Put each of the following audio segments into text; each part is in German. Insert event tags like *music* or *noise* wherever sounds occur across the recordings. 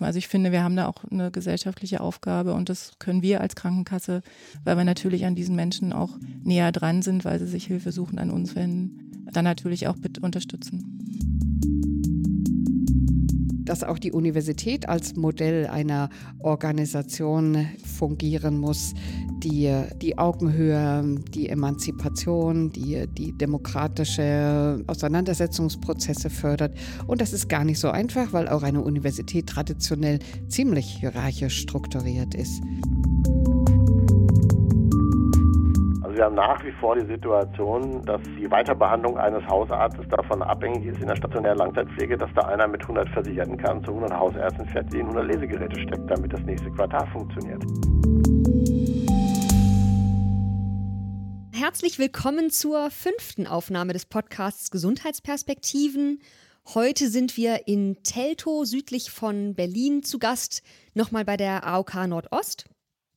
Also ich finde, wir haben da auch eine gesellschaftliche Aufgabe und das können wir als Krankenkasse, weil wir natürlich an diesen Menschen auch näher dran sind, weil sie sich Hilfe suchen an uns wenden, dann natürlich auch mit unterstützen dass auch die Universität als Modell einer Organisation fungieren muss, die die Augenhöhe, die Emanzipation, die, die demokratische Auseinandersetzungsprozesse fördert. Und das ist gar nicht so einfach, weil auch eine Universität traditionell ziemlich hierarchisch strukturiert ist. Wir haben nach wie vor die Situation, dass die Weiterbehandlung eines Hausarztes davon abhängig ist in der stationären Langzeitpflege, dass da einer mit 100 Versicherten kann, zu 100 Hausärzten fährt, die in 100 Lesegeräte steckt, damit das nächste Quartal funktioniert. Herzlich willkommen zur fünften Aufnahme des Podcasts Gesundheitsperspektiven. Heute sind wir in Teltow südlich von Berlin zu Gast, nochmal bei der AOK Nordost.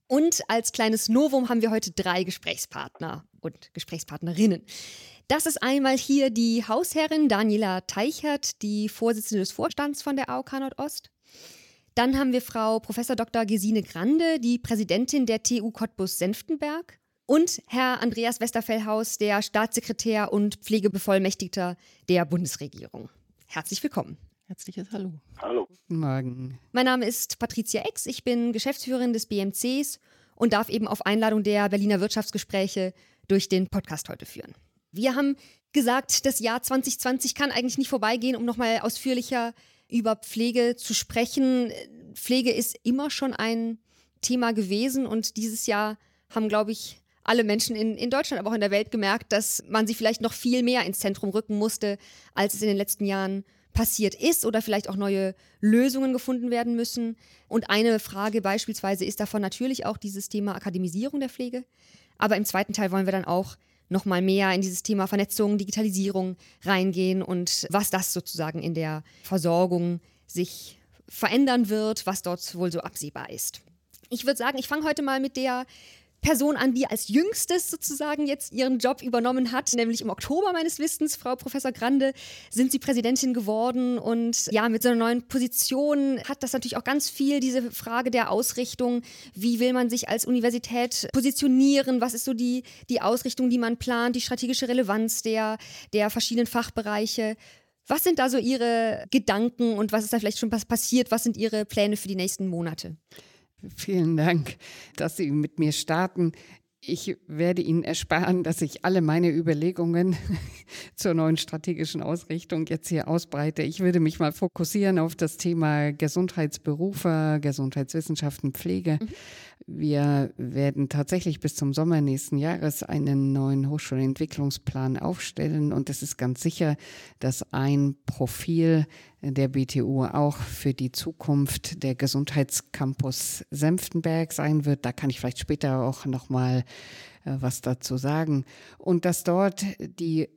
Und als kleines Novum haben wir heute drei Gesprächspartner und Gesprächspartnerinnen. Das ist einmal hier die Hausherrin Daniela Teichert, die Vorsitzende des Vorstands von der AOK Nordost. Dann haben wir Frau Prof. Dr. Gesine Grande, die Präsidentin der TU Cottbus-Senftenberg. Und Herr Andreas Westerfellhaus, der Staatssekretär und Pflegebevollmächtigter der Bundesregierung. Herzlich willkommen. Herzliches Hallo. Hallo. Guten Morgen. Mein Name ist Patricia Ex. Ich bin Geschäftsführerin des BMCs und darf eben auf Einladung der Berliner Wirtschaftsgespräche durch den Podcast heute führen. Wir haben gesagt, das Jahr 2020 kann eigentlich nicht vorbeigehen, um nochmal ausführlicher über Pflege zu sprechen. Pflege ist immer schon ein Thema gewesen und dieses Jahr haben, glaube ich, alle Menschen in, in Deutschland, aber auch in der Welt gemerkt, dass man sie vielleicht noch viel mehr ins Zentrum rücken musste, als es in den letzten Jahren passiert ist oder vielleicht auch neue Lösungen gefunden werden müssen. Und eine Frage beispielsweise ist davon natürlich auch dieses Thema Akademisierung der Pflege. Aber im zweiten Teil wollen wir dann auch noch mal mehr in dieses Thema Vernetzung, Digitalisierung reingehen und was das sozusagen in der Versorgung sich verändern wird, was dort wohl so absehbar ist. Ich würde sagen, ich fange heute mal mit der Person an, die als jüngstes sozusagen jetzt ihren Job übernommen hat, nämlich im Oktober meines Wissens, Frau Professor Grande, sind Sie Präsidentin geworden und ja, mit so einer neuen Position hat das natürlich auch ganz viel diese Frage der Ausrichtung, wie will man sich als Universität positionieren, was ist so die, die Ausrichtung, die man plant, die strategische Relevanz der, der verschiedenen Fachbereiche. Was sind da so Ihre Gedanken und was ist da vielleicht schon passiert? Was sind Ihre Pläne für die nächsten Monate? Vielen Dank, dass Sie mit mir starten. Ich werde Ihnen ersparen, dass ich alle meine Überlegungen *laughs* zur neuen strategischen Ausrichtung jetzt hier ausbreite. Ich würde mich mal fokussieren auf das Thema Gesundheitsberufe, Gesundheitswissenschaften, Pflege. Mhm. Wir werden tatsächlich bis zum Sommer nächsten Jahres einen neuen Hochschulentwicklungsplan aufstellen und es ist ganz sicher, dass ein Profil der BTU auch für die Zukunft der Gesundheitscampus Senftenberg sein wird. Da kann ich vielleicht später auch noch mal äh, was dazu sagen und dass dort die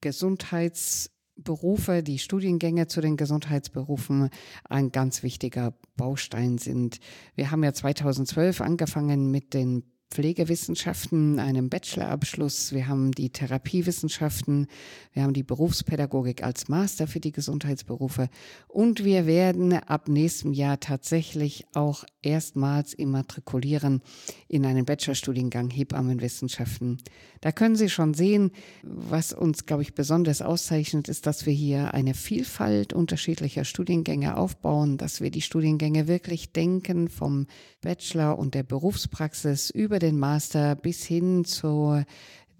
Gesundheits Berufe, die Studiengänge zu den Gesundheitsberufen ein ganz wichtiger Baustein sind. Wir haben ja 2012 angefangen mit den Pflegewissenschaften, einem Bachelorabschluss. Wir haben die Therapiewissenschaften, wir haben die Berufspädagogik als Master für die Gesundheitsberufe und wir werden ab nächstem Jahr tatsächlich auch erstmals immatrikulieren in einen Bachelorstudiengang Hebammenwissenschaften. Da können Sie schon sehen, was uns, glaube ich, besonders auszeichnet, ist, dass wir hier eine Vielfalt unterschiedlicher Studiengänge aufbauen, dass wir die Studiengänge wirklich denken vom Bachelor und der Berufspraxis über den Master bis hin zu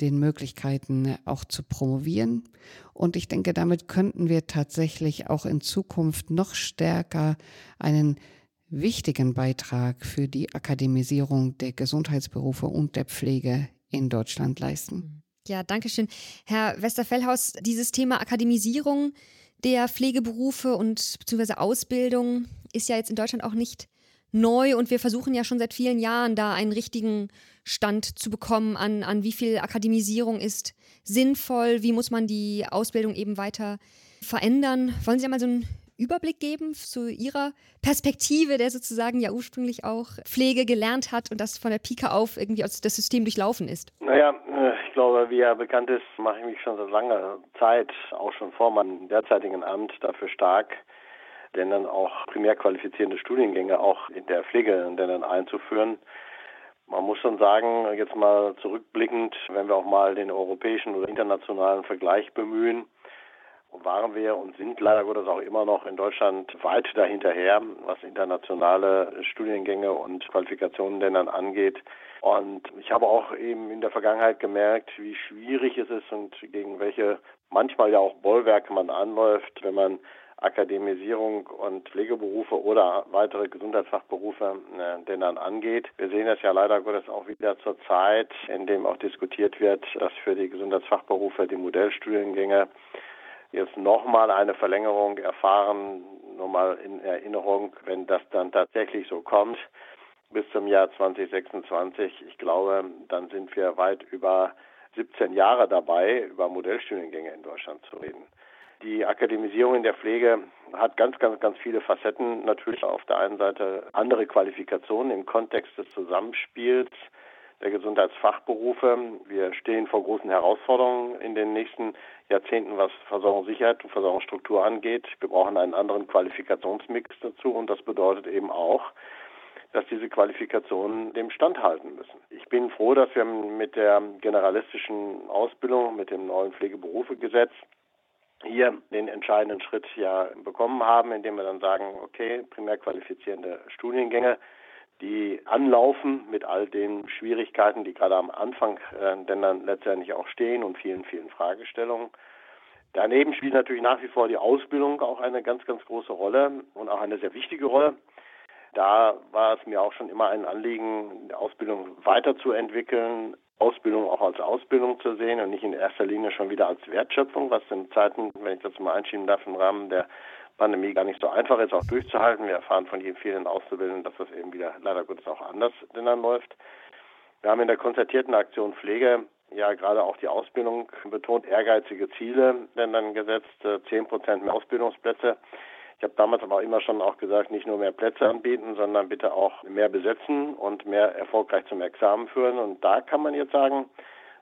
den Möglichkeiten auch zu promovieren. Und ich denke, damit könnten wir tatsächlich auch in Zukunft noch stärker einen wichtigen Beitrag für die Akademisierung der Gesundheitsberufe und der Pflege in Deutschland leisten. Ja, danke schön. Herr Westerfellhaus, dieses Thema Akademisierung der Pflegeberufe und beziehungsweise Ausbildung ist ja jetzt in Deutschland auch nicht neu und wir versuchen ja schon seit vielen Jahren da einen richtigen Stand zu bekommen an, an wie viel Akademisierung ist sinnvoll, wie muss man die Ausbildung eben weiter verändern. Wollen Sie einmal so einen Überblick geben zu Ihrer Perspektive, der sozusagen ja ursprünglich auch Pflege gelernt hat und das von der Pike auf irgendwie aus das System durchlaufen ist? Naja, äh, ich glaube, wie ja bekannt ist, mache ich mich schon seit langer Zeit, auch schon vor meinem derzeitigen Amt, dafür stark, denn dann auch primär qualifizierende Studiengänge auch in der Pflege dann einzuführen. Man muss schon sagen, jetzt mal zurückblickend, wenn wir auch mal den europäischen oder internationalen Vergleich bemühen, waren wir und sind leider Gottes auch immer noch in Deutschland weit dahinterher, was internationale Studiengänge und Qualifikationen denn dann angeht. Und ich habe auch eben in der Vergangenheit gemerkt, wie schwierig es ist und gegen welche manchmal ja auch Bollwerke man anläuft, wenn man Akademisierung und Pflegeberufe oder weitere Gesundheitsfachberufe äh, denn dann angeht. Wir sehen das ja leider Gottes auch wieder zur Zeit, in dem auch diskutiert wird, dass für die Gesundheitsfachberufe die Modellstudiengänge jetzt nochmal eine Verlängerung erfahren, nur mal in Erinnerung, wenn das dann tatsächlich so kommt bis zum Jahr 2026. Ich glaube, dann sind wir weit über 17 Jahre dabei, über Modellstudiengänge in Deutschland zu reden. Die Akademisierung in der Pflege hat ganz, ganz, ganz viele Facetten. Natürlich auf der einen Seite andere Qualifikationen im Kontext des Zusammenspiels der Gesundheitsfachberufe. Wir stehen vor großen Herausforderungen in den nächsten Jahrzehnten, was Versorgungssicherheit und Versorgungsstruktur angeht. Wir brauchen einen anderen Qualifikationsmix dazu und das bedeutet eben auch, dass diese Qualifikationen dem standhalten müssen. Ich bin froh, dass wir mit der generalistischen Ausbildung, mit dem neuen Pflegeberufegesetz hier den entscheidenden Schritt ja bekommen haben, indem wir dann sagen, okay, primär qualifizierende Studiengänge, die anlaufen mit all den Schwierigkeiten, die gerade am Anfang äh, denn dann letztendlich auch stehen und vielen, vielen Fragestellungen. Daneben spielt natürlich nach wie vor die Ausbildung auch eine ganz, ganz große Rolle und auch eine sehr wichtige Rolle. Da war es mir auch schon immer ein Anliegen, die Ausbildung weiterzuentwickeln, Ausbildung auch als Ausbildung zu sehen und nicht in erster Linie schon wieder als Wertschöpfung, was in Zeiten, wenn ich das mal einschieben darf, im Rahmen der Pandemie gar nicht so einfach ist, auch durchzuhalten. Wir erfahren von vielen Auszubildenden, dass das eben wieder leider Gottes auch anders denn dann läuft. Wir haben in der konzertierten Aktion Pflege ja gerade auch die Ausbildung betont, ehrgeizige Ziele denn dann gesetzt, zehn Prozent mehr Ausbildungsplätze. Ich habe damals aber auch immer schon auch gesagt, nicht nur mehr Plätze anbieten, sondern bitte auch mehr besetzen und mehr erfolgreich zum Examen führen. Und da kann man jetzt sagen,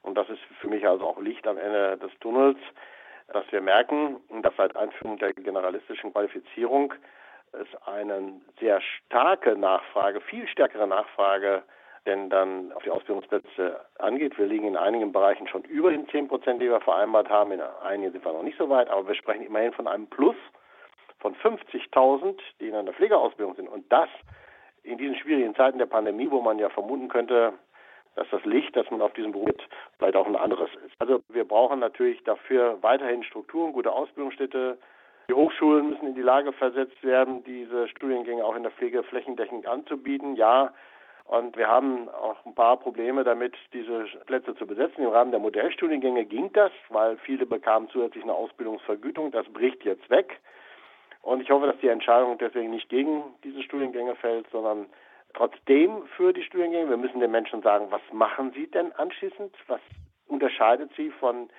und das ist für mich also auch Licht am Ende des Tunnels, dass wir merken, dass seit Einführung der generalistischen Qualifizierung es eine sehr starke Nachfrage, viel stärkere Nachfrage denn dann auf die Ausbildungsplätze angeht. Wir liegen in einigen Bereichen schon über den 10 Prozent, die wir vereinbart haben. In einigen sind wir noch nicht so weit, aber wir sprechen immerhin von einem Plus von 50.000, die in einer Pflegeausbildung sind. Und das in diesen schwierigen Zeiten der Pandemie, wo man ja vermuten könnte, dass das Licht, das man auf diesem Beruf hat, vielleicht auch ein anderes ist. Also wir brauchen natürlich dafür weiterhin Strukturen, gute Ausbildungsstätte. Die Hochschulen müssen in die Lage versetzt werden, diese Studiengänge auch in der Pflege flächendeckend anzubieten. Ja, und wir haben auch ein paar Probleme damit, diese Plätze zu besetzen. Im Rahmen der Modellstudiengänge ging das, weil viele bekamen zusätzlich eine Ausbildungsvergütung. Das bricht jetzt weg. Und ich hoffe, dass die Entscheidung deswegen nicht gegen diese Studiengänge fällt, sondern trotzdem für die Studiengänge. Wir müssen den Menschen sagen, was machen sie denn anschließend? Was unterscheidet sie von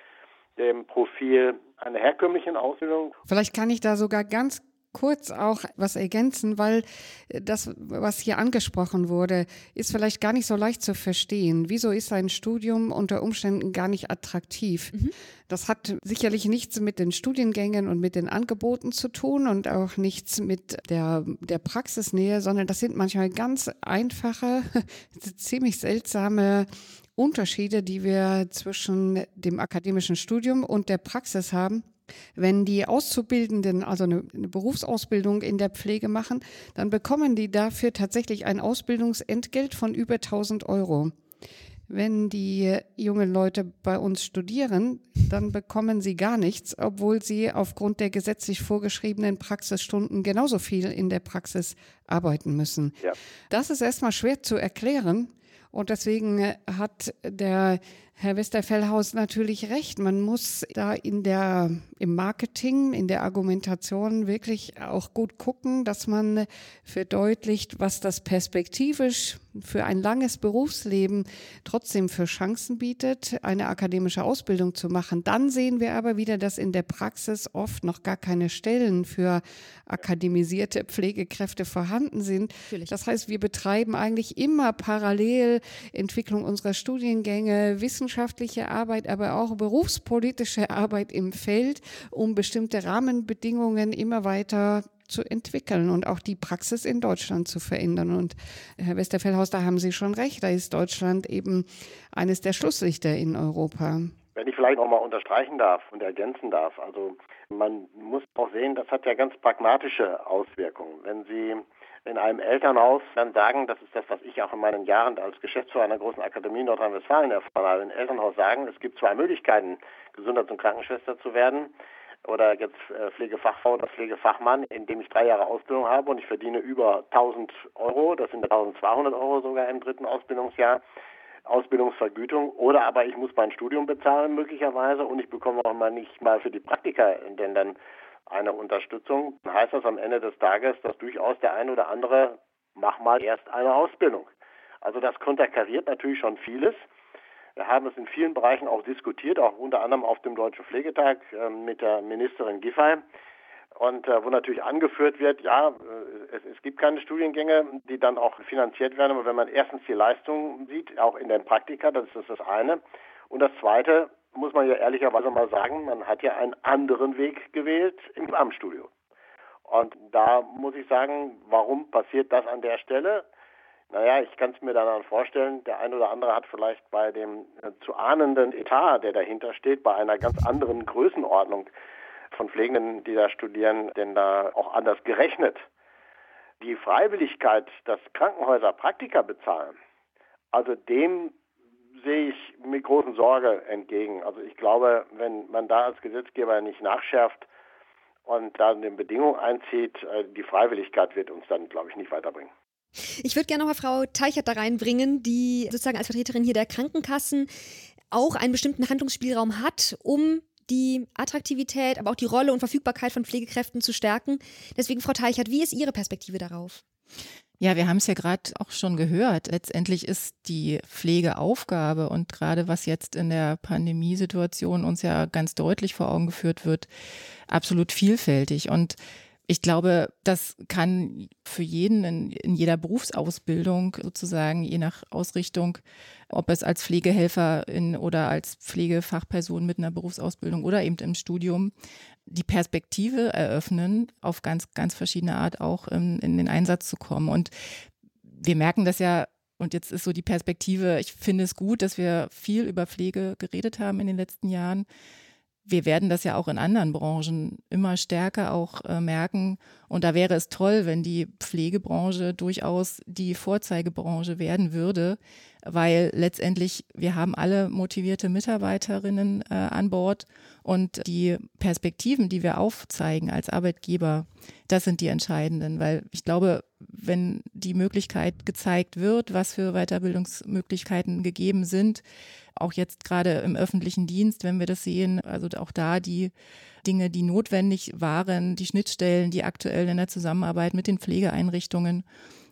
dem Profil einer herkömmlichen Ausbildung? Vielleicht kann ich da sogar ganz kurz auch was ergänzen, weil das, was hier angesprochen wurde, ist vielleicht gar nicht so leicht zu verstehen. Wieso ist ein Studium unter Umständen gar nicht attraktiv? Mhm. Das hat sicherlich nichts mit den Studiengängen und mit den Angeboten zu tun und auch nichts mit der, der Praxisnähe, sondern das sind manchmal ganz einfache, *laughs* ziemlich seltsame Unterschiede, die wir zwischen dem akademischen Studium und der Praxis haben. Wenn die Auszubildenden also eine, eine, Berufsausbildung in der Pflege machen, dann bekommen die dafür tatsächlich ein Ausbildungsentgelt von über 1000 Euro. Wenn die jungen Leute bei uns studieren, dann bekommen sie gar nichts, obwohl sie aufgrund der gesetzlich vorgeschriebenen Praxisstunden genauso viel in der Praxis arbeiten müssen. Ja. Das ist erstmal schwer zu erklären. Und deswegen hat der Herr Westerfellhaus natürlich recht. Man muss da in der, im Marketing, in der Argumentation wirklich auch gut gucken, dass man verdeutlicht, was das perspektivisch für ein langes Berufsleben trotzdem für Chancen bietet, eine akademische Ausbildung zu machen. Dann sehen wir aber wieder, dass in der Praxis oft noch gar keine Stellen für akademisierte Pflegekräfte vorhanden sind. Natürlich. Das heißt, wir betreiben eigentlich immer parallel Entwicklung unserer Studiengänge, wissenschaftliche Arbeit, aber auch berufspolitische Arbeit im Feld, um bestimmte Rahmenbedingungen immer weiter zu entwickeln und auch die Praxis in Deutschland zu verändern. Und Herr Westerfellhaus, da haben Sie schon recht, da ist Deutschland eben eines der Schlusslichter in Europa. Wenn ich vielleicht noch mal unterstreichen darf und ergänzen darf, also man muss auch sehen, das hat ja ganz pragmatische Auswirkungen. Wenn Sie in einem Elternhaus dann sagen, das ist das, was ich auch in meinen Jahren als Geschäftsführer einer großen Akademie Nordrhein-Westfalen erfahren habe, in Elternhaus sagen, es gibt zwei Möglichkeiten, Gesundheits- und Krankenschwester zu werden oder jetzt äh, Pflegefachfrau oder Pflegefachmann, indem ich drei Jahre Ausbildung habe und ich verdiene über 1000 Euro, das sind 1200 Euro sogar im dritten Ausbildungsjahr, Ausbildungsvergütung oder aber ich muss mein Studium bezahlen möglicherweise und ich bekomme auch mal nicht mal für die Praktika denn dann eine Unterstützung. Dann heißt das am Ende des Tages, dass durchaus der eine oder andere mach mal erst eine Ausbildung. Also das konterkariert natürlich schon vieles. Wir haben es in vielen Bereichen auch diskutiert, auch unter anderem auf dem Deutschen Pflegetag äh, mit der Ministerin Giffey. Und äh, wo natürlich angeführt wird, ja, äh, es, es, gibt keine Studiengänge, die dann auch finanziert werden, aber wenn man erstens die Leistung sieht, auch in den Praktika, das ist das eine. Und das zweite, muss man ja ehrlicherweise mal sagen, man hat ja einen anderen Weg gewählt im Amtsstudio. Und da muss ich sagen, warum passiert das an der Stelle? Naja, ich kann es mir dann vorstellen, der eine oder andere hat vielleicht bei dem äh, zu ahnenden Etat, der dahinter steht, bei einer ganz anderen Größenordnung von Pflegenden, die da studieren, denn da auch anders gerechnet. Die Freiwilligkeit, dass Krankenhäuser Praktika bezahlen, also dem sehe ich mit großen Sorge entgegen. Also ich glaube, wenn man da als Gesetzgeber nicht nachschärft und da eine Bedingung einzieht, äh, die Freiwilligkeit wird uns dann, glaube ich, nicht weiterbringen. Ich würde gerne noch mal Frau Teichert da reinbringen, die sozusagen als Vertreterin hier der Krankenkassen auch einen bestimmten Handlungsspielraum hat, um die Attraktivität, aber auch die Rolle und Verfügbarkeit von Pflegekräften zu stärken. Deswegen, Frau Teichert, wie ist Ihre Perspektive darauf? Ja, wir haben es ja gerade auch schon gehört. Letztendlich ist die Pflegeaufgabe und gerade was jetzt in der Pandemiesituation uns ja ganz deutlich vor Augen geführt wird, absolut vielfältig. Und ich glaube, das kann für jeden in, in, jeder Berufsausbildung sozusagen, je nach Ausrichtung, ob es als Pflegehelferin oder als Pflegefachperson mit einer Berufsausbildung oder eben im Studium, die Perspektive eröffnen, auf ganz, ganz verschiedene Art auch in, in den Einsatz zu kommen. Und wir merken das ja und jetzt ist so die Perspektive, ich finde es gut, dass wir viel über Pflege geredet haben in den letzten Jahren wir werden das ja auch in anderen Branchen immer stärker auch äh, merken. Und da wäre es toll, wenn die Pflegebranche durchaus die Vorzeigebranche werden würde, weil letztendlich wir haben alle motivierte Mitarbeiterinnen äh, an Bord und die Perspektiven, die wir aufzeigen als Arbeitgeber, das sind die entscheidenden, weil ich glaube, wenn die Möglichkeit gezeigt wird, was für Weiterbildungsmöglichkeiten gegeben sind, auch jetzt gerade im öffentlichen Dienst, wenn wir das sehen, also auch da die Dinge, die notwendig waren, die Schnittstellen, die aktuell in der Zusammenarbeit mit den Pflegeeinrichtungen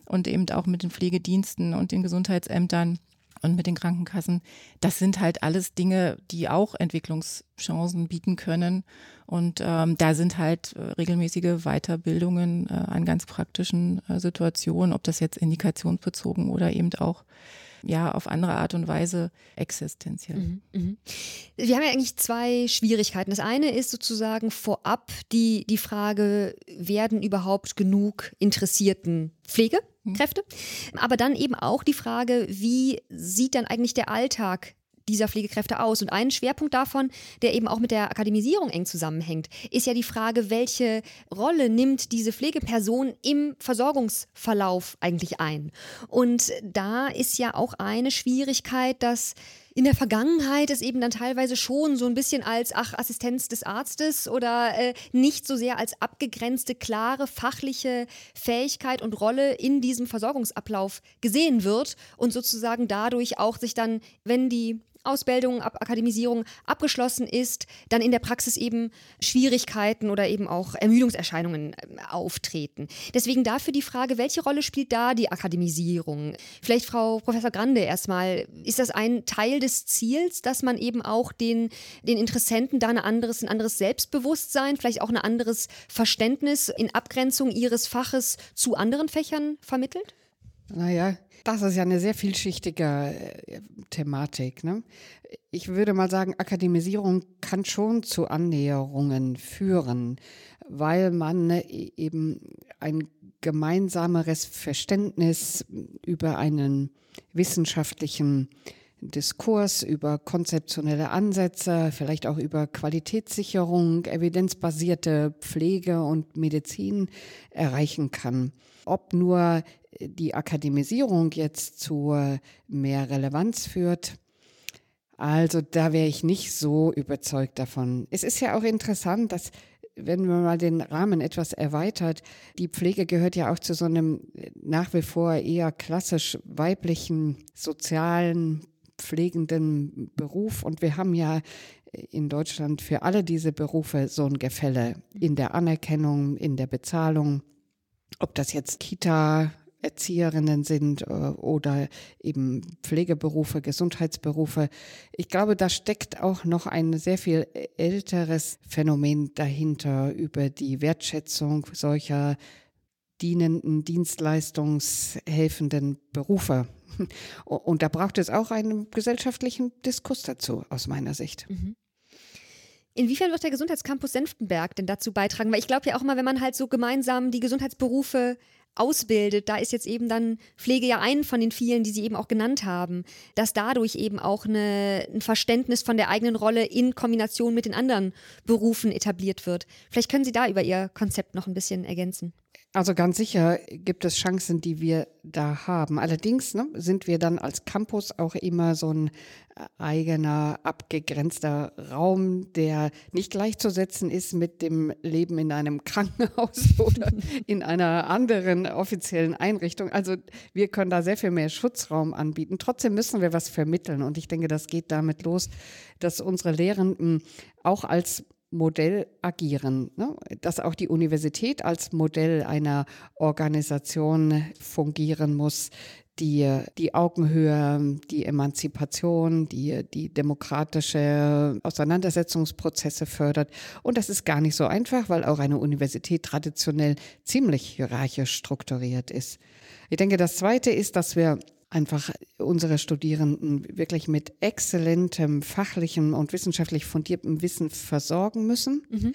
und eben auch mit den Pflegediensten und den Gesundheitsämtern und mit den Krankenkassen. Das sind halt alles Dinge, die auch Entwicklungschancen bieten können. Und ähm, da sind halt äh, regelmäßige Weiterbildungen äh, an ganz praktischen äh, Situationen, ob das jetzt indikationsbezogen oder eben auch ja auf andere Art und Weise existenziell. Mhm, mh. Wir haben ja eigentlich zwei Schwierigkeiten. Das eine ist sozusagen vorab die, die Frage, werden überhaupt genug interessierten Pflegekräfte? Mhm. Aber dann eben auch die Frage, wie sieht dann eigentlich der Alltag dieser Pflegekräfte aus? Und ein Schwerpunkt davon, der eben auch mit der Akademisierung eng zusammenhängt, ist ja die Frage, welche Rolle nimmt diese Pflegeperson im Versorgungsverlauf eigentlich ein? Und da ist ja auch eine Schwierigkeit, dass in der Vergangenheit es eben dann teilweise schon so ein bisschen als ach Assistenz des Arztes oder äh, nicht so sehr als abgegrenzte klare fachliche Fähigkeit und Rolle in diesem Versorgungsablauf gesehen wird und sozusagen dadurch auch sich dann, wenn die Ausbildung, Ab Akademisierung abgeschlossen ist, dann in der Praxis eben Schwierigkeiten oder eben auch Ermüdungserscheinungen ähm, auftreten. Deswegen dafür die Frage, welche Rolle spielt da die Akademisierung? Vielleicht Frau Professor Grande erstmal, ist das ein Teil des Ziels, dass man eben auch den, den Interessenten da ein anderes, ein anderes Selbstbewusstsein, vielleicht auch ein anderes Verständnis in Abgrenzung ihres Faches zu anderen Fächern vermittelt? Naja, das ist ja eine sehr vielschichtige äh, Thematik. Ne? Ich würde mal sagen, Akademisierung kann schon zu Annäherungen führen. weil man e-, eben ein gemeinsameres Verständnis über einen wissenschaftlichen Diskurs, über konzeptionelle Ansätze, vielleicht auch über Qualitätssicherung, evidenzbasierte Pflege und Medizin erreichen kann. Ob nur die Akademisierung jetzt zu mehr Relevanz führt, also da wäre ich nicht so überzeugt davon. Es ist ja auch interessant, dass wenn man mal den Rahmen etwas erweitert, die Pflege gehört ja auch zu so einem nach wie vor eher klassisch weiblichen, sozialen, pflegenden Beruf. Und wir haben ja in Deutschland für alle diese Berufe so ein Gefälle in der Anerkennung, in der Bezahlung. Ob das jetzt Kita, Erzieherinnen sind äh, oder eben Pflegeberufe, Gesundheitsberufe. Ich glaube, da steckt auch noch ein sehr viel älteres Phänomen dahinter über die Wertschätzung solcher dienenden, dienstleistungshelfenden Berufe. *laughs* Und da braucht es auch einen gesellschaftlichen Diskurs dazu, aus meiner Sicht. Mhm. Inwiefern wird der Gesundheitscampus Senftenberg denn dazu beitragen? Weil ich glaube ja auch mal, wenn man halt so gemeinsam die Gesundheitsberufe ausbildet, da ist jetzt eben dann Pflege ja einen von den vielen, die Sie eben auch genannt haben, dass dadurch eben auch eine, ein Verständnis von der eigenen Rolle in Kombination mit den anderen Berufen etabliert wird. Vielleicht können Sie da über Ihr Konzept noch ein bisschen ergänzen. Also ganz sicher gibt es Chancen, die wir da haben. Allerdings ne, sind wir dann als Campus auch immer so ein äh, eigener, abgegrenzter Raum, der nicht gleichzusetzen ist mit dem Leben in einem *laughs* Krankenhaus oder in einer anderen offiziellen Einrichtung. Also wir können da sehr viel mehr Schutzraum anbieten. Trotzdem müssen wir was vermitteln. Und ich denke, das geht damit los, dass unsere Lehrenden auch als Modell agieren, ne? dass auch die Universität als Modell einer Organisation fungieren muss, die die Augenhöhe, die Emanzipation, die die demokratische Auseinandersetzungsprozesse fördert. Und das ist gar nicht so einfach, weil auch eine Universität traditionell ziemlich hierarchisch strukturiert ist. Ich denke, das Zweite ist, dass wir einfach unsere Studierenden wirklich mit exzellentem fachlichem und wissenschaftlich fundiertem Wissen versorgen müssen. Mhm.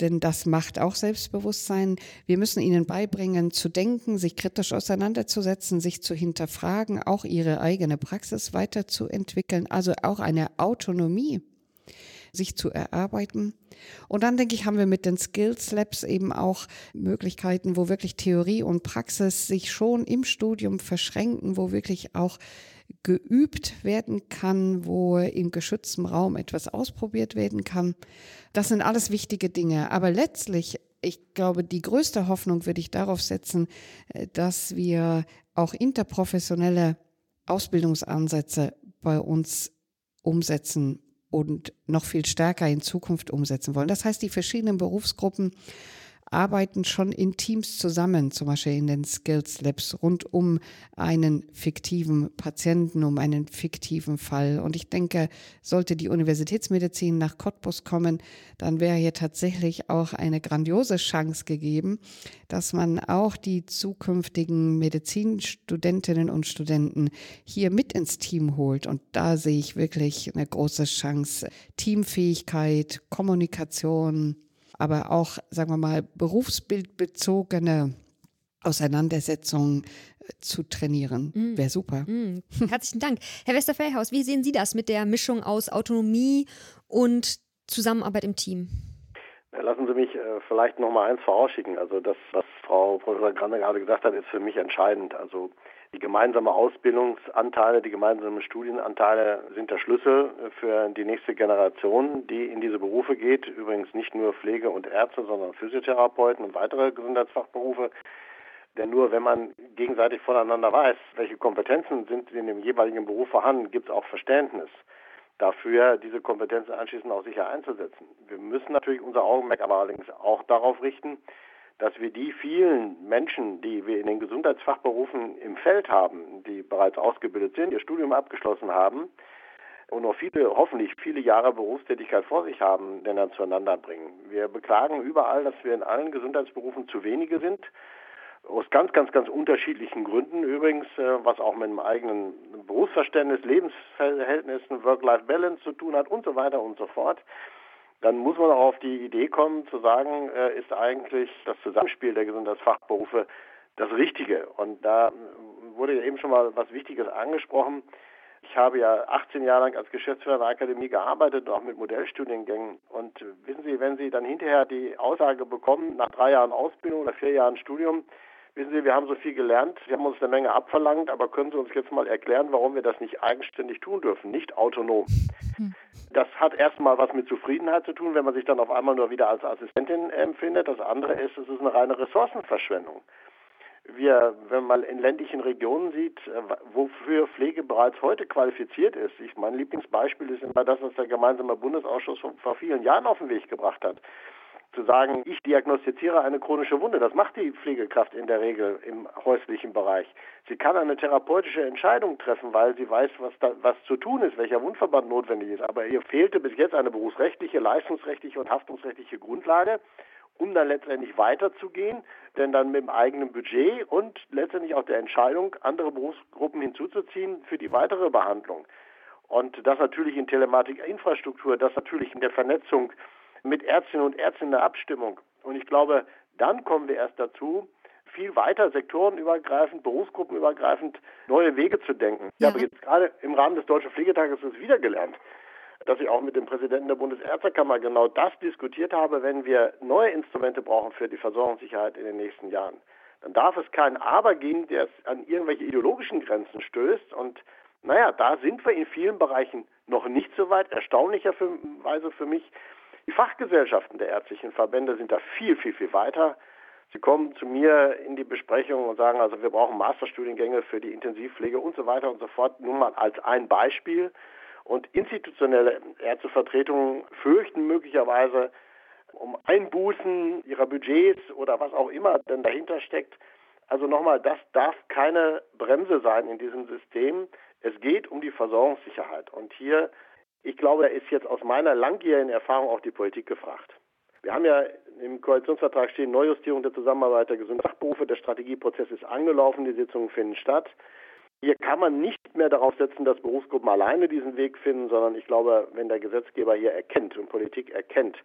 Denn das macht auch Selbstbewusstsein. Wir müssen ihnen beibringen, zu denken, sich kritisch auseinanderzusetzen, sich zu hinterfragen, auch ihre eigene Praxis weiterzuentwickeln, also auch eine Autonomie sich zu erarbeiten. Und dann denke ich, haben wir mit den Skills Labs eben auch Möglichkeiten, wo wirklich Theorie und Praxis sich schon im Studium verschränken, wo wirklich auch geübt werden kann, wo in geschütztem Raum etwas ausprobiert werden kann. Das sind alles wichtige Dinge. Aber letztlich, ich glaube, die größte Hoffnung würde ich darauf setzen, äh, dass wir auch interprofessionelle Ausbildungsansätze bei uns umsetzen und noch viel stärker in Zukunft umsetzen wollen. Das heißt, die verschiedenen Berufsgruppen arbeiten schon in Teams zusammen, zum Beispiel in den Skills Labs rund um einen fiktiven Patienten, um einen fiktiven Fall. Und ich denke, sollte die Universitätsmedizin nach Cottbus kommen, dann wäre hier tatsächlich auch eine grandiose Chance gegeben, dass man auch die zukünftigen Medizinstudentinnen und Studenten hier mit ins Team holt. Und da sehe ich wirklich eine große Chance. Teamfähigkeit, Kommunikation, aber auch, sagen wir mal, berufsbildbezogene Auseinandersetzungen äh, zu trainieren. Mm. Wäre super. Mm. Herzlichen Dank. Herr Westerfellhaus, wie sehen Sie das mit der Mischung aus Autonomie und Zusammenarbeit im Team? Lassen Sie mich äh, vielleicht noch mal eins vorausschicken. Also das, was Frau Professor Grande gerade gesagt hat, ist für mich entscheidend. Also die gemeinsamen Ausbildungsanteile, die gemeinsamen Studienanteile sind der Schlüssel für die nächste Generation, die in diese Berufe geht. Übrigens nicht nur Pflege und Ärzte, sondern Physiotherapeuten und weitere Gesundheitsfachberufe. Denn nur wenn man gegenseitig voneinander weiß, welche Kompetenzen sind in dem jeweiligen Beruf vorhanden, gibt es auch Verständnis dafür, diese Kompetenzen anschließend auch sicher einzusetzen. Wir müssen natürlich unser Augenmerk aber allerdings auch darauf richten, dass wir die vielen Menschen, die wir in den Gesundheitsfachberufen im Feld haben, die bereits ausgebildet sind, ihr Studium abgeschlossen haben und noch viele, hoffentlich viele Jahre Berufstätigkeit vor sich haben, denn dann zueinander bringen. Wir beklagen überall, dass wir in allen Gesundheitsberufen zu wenige sind. Aus ganz, ganz, ganz unterschiedlichen Gründen übrigens, äh, was auch mit dem eigenen Berufsverständnis, Lebensverhältnissen, Work-Life-Balance zu tun hat und so weiter und so fort. Dann muss man auch auf die Idee kommen zu sagen, äh, ist eigentlich das Zusammenspiel der Gesundheitsfachberufe das Richtige. Und da wurde ja eben schon mal was Wichtiges angesprochen. Ich habe ja 18 Jahre lang als Geschäftsführer der Akademie gearbeitet, auch mit Modellstudiengängen. Und wissen Sie, wenn Sie dann hinterher die Aussage bekommen, nach drei Jahren Ausbildung oder vier Jahren Studium, wissen Sie, wir haben so viel gelernt, Sie haben uns eine Menge abverlangt, aber können Sie uns jetzt mal erklären, warum wir das nicht eigenständig tun dürfen, nicht autonom? Hm. Das hat erstmal was mit Zufriedenheit zu tun, wenn man sich dann auf einmal nur wieder als Assistentin empfindet. Das andere ist, es ist eine reine Ressourcenverschwendung wir, wenn man in ländlichen Regionen sieht, äh, wofür Pflege bereits heute qualifiziert ist. Ich, mein Lieblingsbeispiel ist immer das, was der gemeinsame Bundesausschuss vor vielen Jahren auf den Weg gebracht hat. Zu sagen, ich diagnostiziere eine chronische Wunde, das macht die Pflegekraft in der Regel im häuslichen Bereich. Sie kann eine therapeutische Entscheidung treffen, weil sie weiß, was, da, was zu tun ist, welcher Wundverband notwendig ist. Aber ihr fehlte bis jetzt eine berufsrechtliche, leistungsrechtliche und haftungsrechtliche Grundlage um dann letztendlich weiterzugehen, denn dann mit dem eigenen Budget und letztendlich auch der Entscheidung, andere Berufsgruppen hinzuzuziehen für die weitere Behandlung. Und das natürlich in Telematikinfrastruktur, das natürlich in der Vernetzung mit Ärztinnen und Ärzten in der Abstimmung. Und ich glaube, dann kommen wir erst dazu, viel weiter sektorenübergreifend, berufsgruppenübergreifend neue Wege zu denken. Ja. Ich habe jetzt gerade im Rahmen des Deutschen Pflegetages das wieder gelernt dass ich auch mit dem Präsidenten der Bundesärztekammer genau das diskutiert habe, wenn wir neue Instrumente brauchen für die Versorgungssicherheit in den nächsten Jahren. Dann darf es keinen Aber geben, der an irgendwelche ideologischen Grenzen stößt. Und naja, da sind wir in vielen Bereichen noch nicht so weit. Erstaunlicherweise für mich, die Fachgesellschaften der ärztlichen Verbände sind da viel, viel, viel weiter. Sie kommen zu mir in die Besprechung und sagen, also wir brauchen Masterstudiengänge für die Intensivpflege und so weiter und so fort. Nur mal als ein Beispiel. Und institutionelle Ärztevertretungen fürchten möglicherweise um Einbußen ihrer Budgets oder was auch immer denn dahinter steckt. Also nochmal, das darf keine Bremse sein in diesem System. Es geht um die Versorgungssicherheit. Und hier, ich glaube, da ist jetzt aus meiner langjährigen Erfahrung auch die Politik gefragt. Wir haben ja im Koalitionsvertrag stehen Neujustierung der Zusammenarbeit der Gesundheitsberufe. Der Strategieprozess ist angelaufen, die Sitzungen finden statt. Hier kann man nicht mehr darauf setzen, dass Berufsgruppen alleine diesen Weg finden, sondern ich glaube, wenn der Gesetzgeber hier erkennt und Politik erkennt,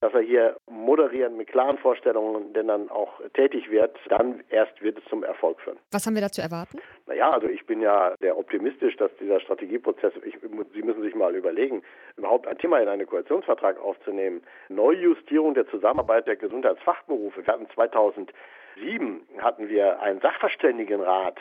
dass er hier moderierend mit klaren Vorstellungen denn dann auch tätig wird, dann erst wird es zum Erfolg führen. Was haben wir dazu erwarten? Naja, also ich bin ja sehr optimistisch, dass dieser Strategieprozess, ich, Sie müssen sich mal überlegen, überhaupt ein Thema in einen Koalitionsvertrag aufzunehmen. Neujustierung der Zusammenarbeit der Gesundheitsfachberufe. Wir hatten 2007 hatten wir einen Sachverständigenrat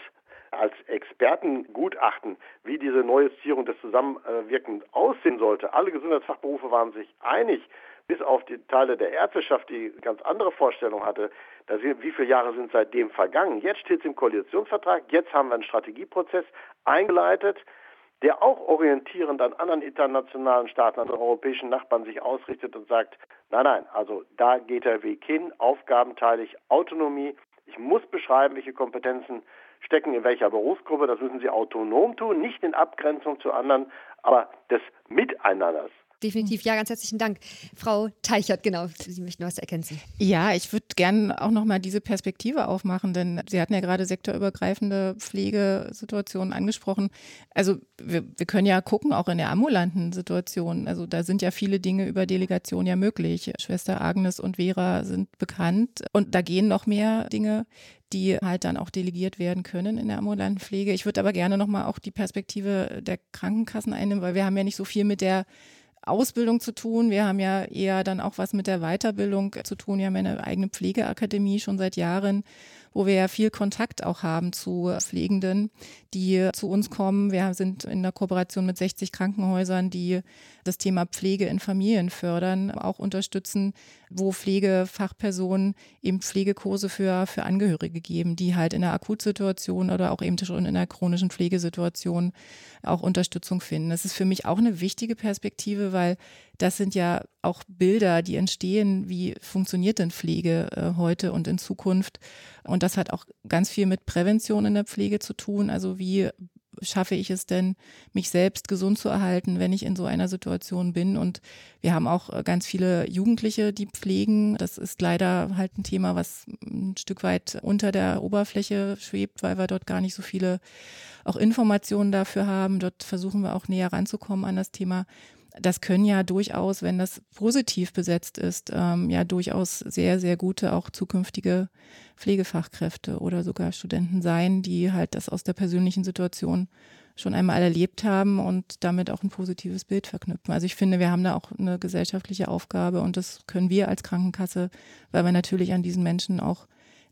als Expertengutachten, wie diese Neujustierung des Zusammenwirkens aussehen sollte. Alle Gesundheitsfachberufe waren sich einig, bis auf die Teile der Ärzteschaft, die ganz andere Vorstellungen hatte. Da sind, wie viele Jahre sind seitdem vergangen? Jetzt steht es im Koalitionsvertrag, jetzt haben wir einen Strategieprozess eingeleitet, der auch orientierend an anderen internationalen Staaten, an europäischen Nachbarn sich ausrichtet und sagt, nein, nein, also da geht der Weg hin, aufgabenteilig, Autonomie. Ich muss beschreiben, welche Kompetenzen stecken in welcher Berufsgruppe. Das müssen sie autonom tun, nicht in Abgrenzung zu anderen, aber des Miteinanders. Definitiv, ja, ganz herzlichen Dank. Frau Teichert, genau, Sie möchten was ergänzen. Ja, ich würde gerne auch nochmal diese Perspektive aufmachen, denn Sie hatten ja gerade sektorübergreifende Pflegesituationen angesprochen. Also wir, wir können ja gucken, auch in der ambulanten Situation. Also da sind ja viele Dinge über Delegation ja möglich. Schwester Agnes und Vera sind bekannt und da gehen noch mehr Dinge die halt dann auch delegiert werden können in der ambulanten Pflege. Ich würde aber gerne nochmal auch die Perspektive der Krankenkassen einnehmen, weil wir haben ja nicht so viel mit der Ausbildung zu tun. Wir haben ja eher dann auch was mit der Weiterbildung zu tun. Wir haben eine eigene Pflegeakademie schon seit Jahren wo wir ja viel Kontakt auch haben zu Pflegenden, die zu uns kommen. Wir sind in der Kooperation mit 60 Krankenhäusern, die das Thema Pflege in Familien fördern, auch unterstützen, wo Pflegefachpersonen eben Pflegekurse für, für Angehörige geben, die halt in der Akutsituation oder auch eben schon in der chronischen Pflegesituation auch Unterstützung finden. Das ist für mich auch eine wichtige Perspektive, weil das sind ja auch Bilder, die entstehen, wie funktioniert denn Pflege äh, heute und in Zukunft. Und das hat auch ganz viel mit Prävention in der Pflege zu tun. Also wie schaffe ich es denn, mich selbst gesund zu erhalten, wenn ich in so einer Situation bin. Und wir haben auch äh, ganz viele Jugendliche, die pflegen. Das ist leider halt ein Thema, was ein Stück weit unter der Oberfläche schwebt, weil wir dort gar nicht so viele auch Informationen dafür haben. Dort versuchen wir auch näher ranzukommen an das Thema. Das können ja durchaus, wenn das positiv besetzt ist, ähm, ja durchaus sehr, sehr gute auch zukünftige Pflegefachkräfte oder sogar Studenten sein, die halt das aus der persönlichen Situation schon einmal erlebt haben und damit auch ein positives Bild verknüpfen. Also ich finde, wir haben da auch eine gesellschaftliche Aufgabe und das können wir als Krankenkasse, weil wir natürlich an diesen Menschen auch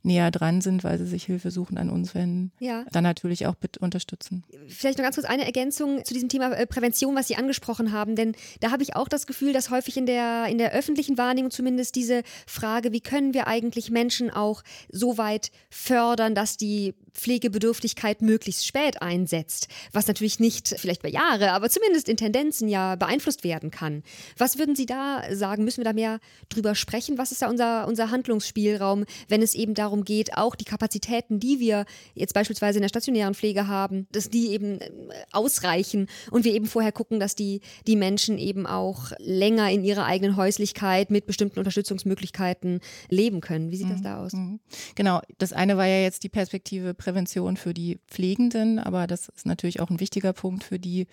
näher dran sind, weil sie sich Hilfe suchen an uns wenden, ja. dann natürlich auch bitte unterstützen. Vielleicht noch ganz kurz eine Ergänzung zu diesem Thema äh, Prävention, was Sie angesprochen haben, denn da habe ich auch das Gefühl, dass häufig in der, in der öffentlichen Wahrnehmung zumindest diese Frage, wie können wir eigentlich Menschen auch so weit fördern, dass die Pflegebedürftigkeit möglichst spät einsetzt, was natürlich nicht vielleicht bei Jahre, aber zumindest in Tendenzen ja beeinflusst werden kann. Was würden Sie da sagen? Müssen wir da mehr drüber sprechen? Was ist da unser, unser Handlungsspielraum, wenn es eben darum geht, auch die Kapazitäten, die wir jetzt beispielsweise in der stationären Pflege haben, dass die eben äh, ausreichen und wir eben vorher gucken, dass die, die Menschen eben auch länger in ihrer eigenen Häuslichkeit mit bestimmten Unterstützungsmöglichkeiten leben können. Wie sieht das mhm. da aus? Mhm. Genau, das eine war ja jetzt die Perspektive Prävention für die Pflegenden, aber das ist natürlich auch ein wichtiger Punkt für die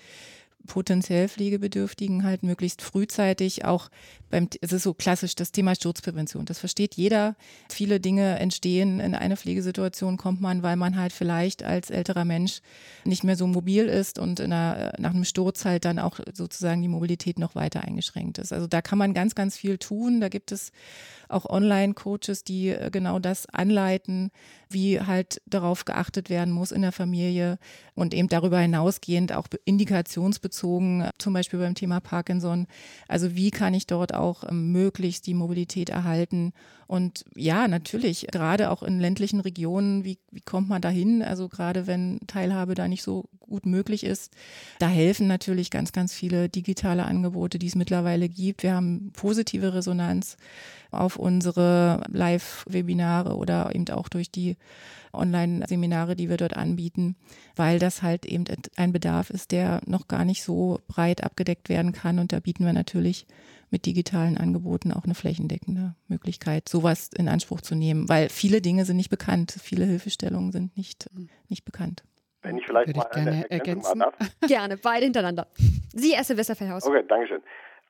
potenziell Pflegebedürftigen halt möglichst frühzeitig auch beim, es ist so klassisch das Thema Sturzprävention. Das versteht jeder. Viele Dinge entstehen in eine Pflegesituation, kommt man, weil man halt vielleicht als älterer Mensch nicht mehr so mobil ist und einer, nach einem Sturz halt dann auch sozusagen die Mobilität noch weiter eingeschränkt ist. Also da kann man ganz, ganz viel tun. Da gibt es auch Online-Coaches, die äh, genau das anleiten, wie halt darauf geachtet werden muss in der Familie und eben darüber hinausgehend auch indikationsbezogen, zum Beispiel beim Thema Parkinson. Also wie kann ich dort auch ähm, möglichst die Mobilität erhalten? Und ja, natürlich, gerade auch in ländlichen Regionen, wie, wie kommt man da hin? Also gerade wenn Teilhabe da nicht so gut möglich ist, da helfen natürlich ganz, ganz viele digitale Angebote, die es mittlerweile gibt. Wir haben positive Resonanz auf unsere Live-Webinare oder eben auch durch die Online-Seminare, die wir dort anbieten, weil das halt eben ein Bedarf ist, der noch gar nicht so breit abgedeckt werden kann. Und da bieten wir natürlich mit digitalen Angeboten auch eine flächendeckende Möglichkeit, sowas in Anspruch zu nehmen, weil viele Dinge sind nicht bekannt, viele Hilfestellungen sind nicht, nicht bekannt. Wenn ich vielleicht Würde mal ich gerne ergänzen. Darf. *laughs* Gerne, beide hintereinander. Sie, erste Westerfellhaus. Okay, danke schön.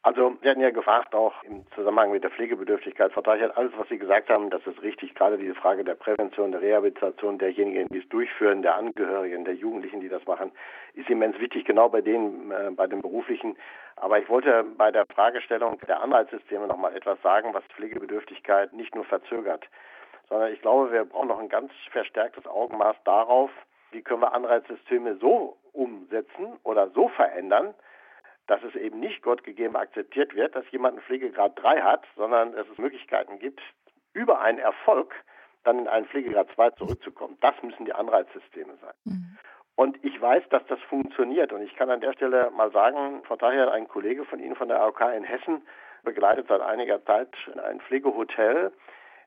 Also, Sie hatten ja gefragt, auch im Zusammenhang mit der Pflegebedürftigkeit, Frau Teichert, alles, was Sie gesagt haben, das ist richtig. Gerade diese Frage der Prävention, der Rehabilitation derjenigen, die es durchführen, der Angehörigen, der Jugendlichen, die das machen, ist immens wichtig, genau bei denen, äh, bei den Beruflichen. Aber ich wollte bei der Fragestellung der Anreizsysteme noch mal etwas sagen, was Pflegebedürftigkeit nicht nur verzögert, sondern ich glaube, wir brauchen noch ein ganz verstärktes Augenmaß darauf, wie können wir Anreizsysteme so umsetzen oder so verändern, dass es eben nicht Gott gegeben akzeptiert wird, dass jemand einen Pflegegrad 3 hat, sondern dass es Möglichkeiten gibt, über einen Erfolg dann in einen Pflegegrad 2 zurückzukommen. Das müssen die Anreizsysteme sein. Mhm. Und ich weiß, dass das funktioniert. Und ich kann an der Stelle mal sagen, von daher ein Kollege von Ihnen von der AOK in Hessen begleitet seit einiger Zeit ein Pflegehotel,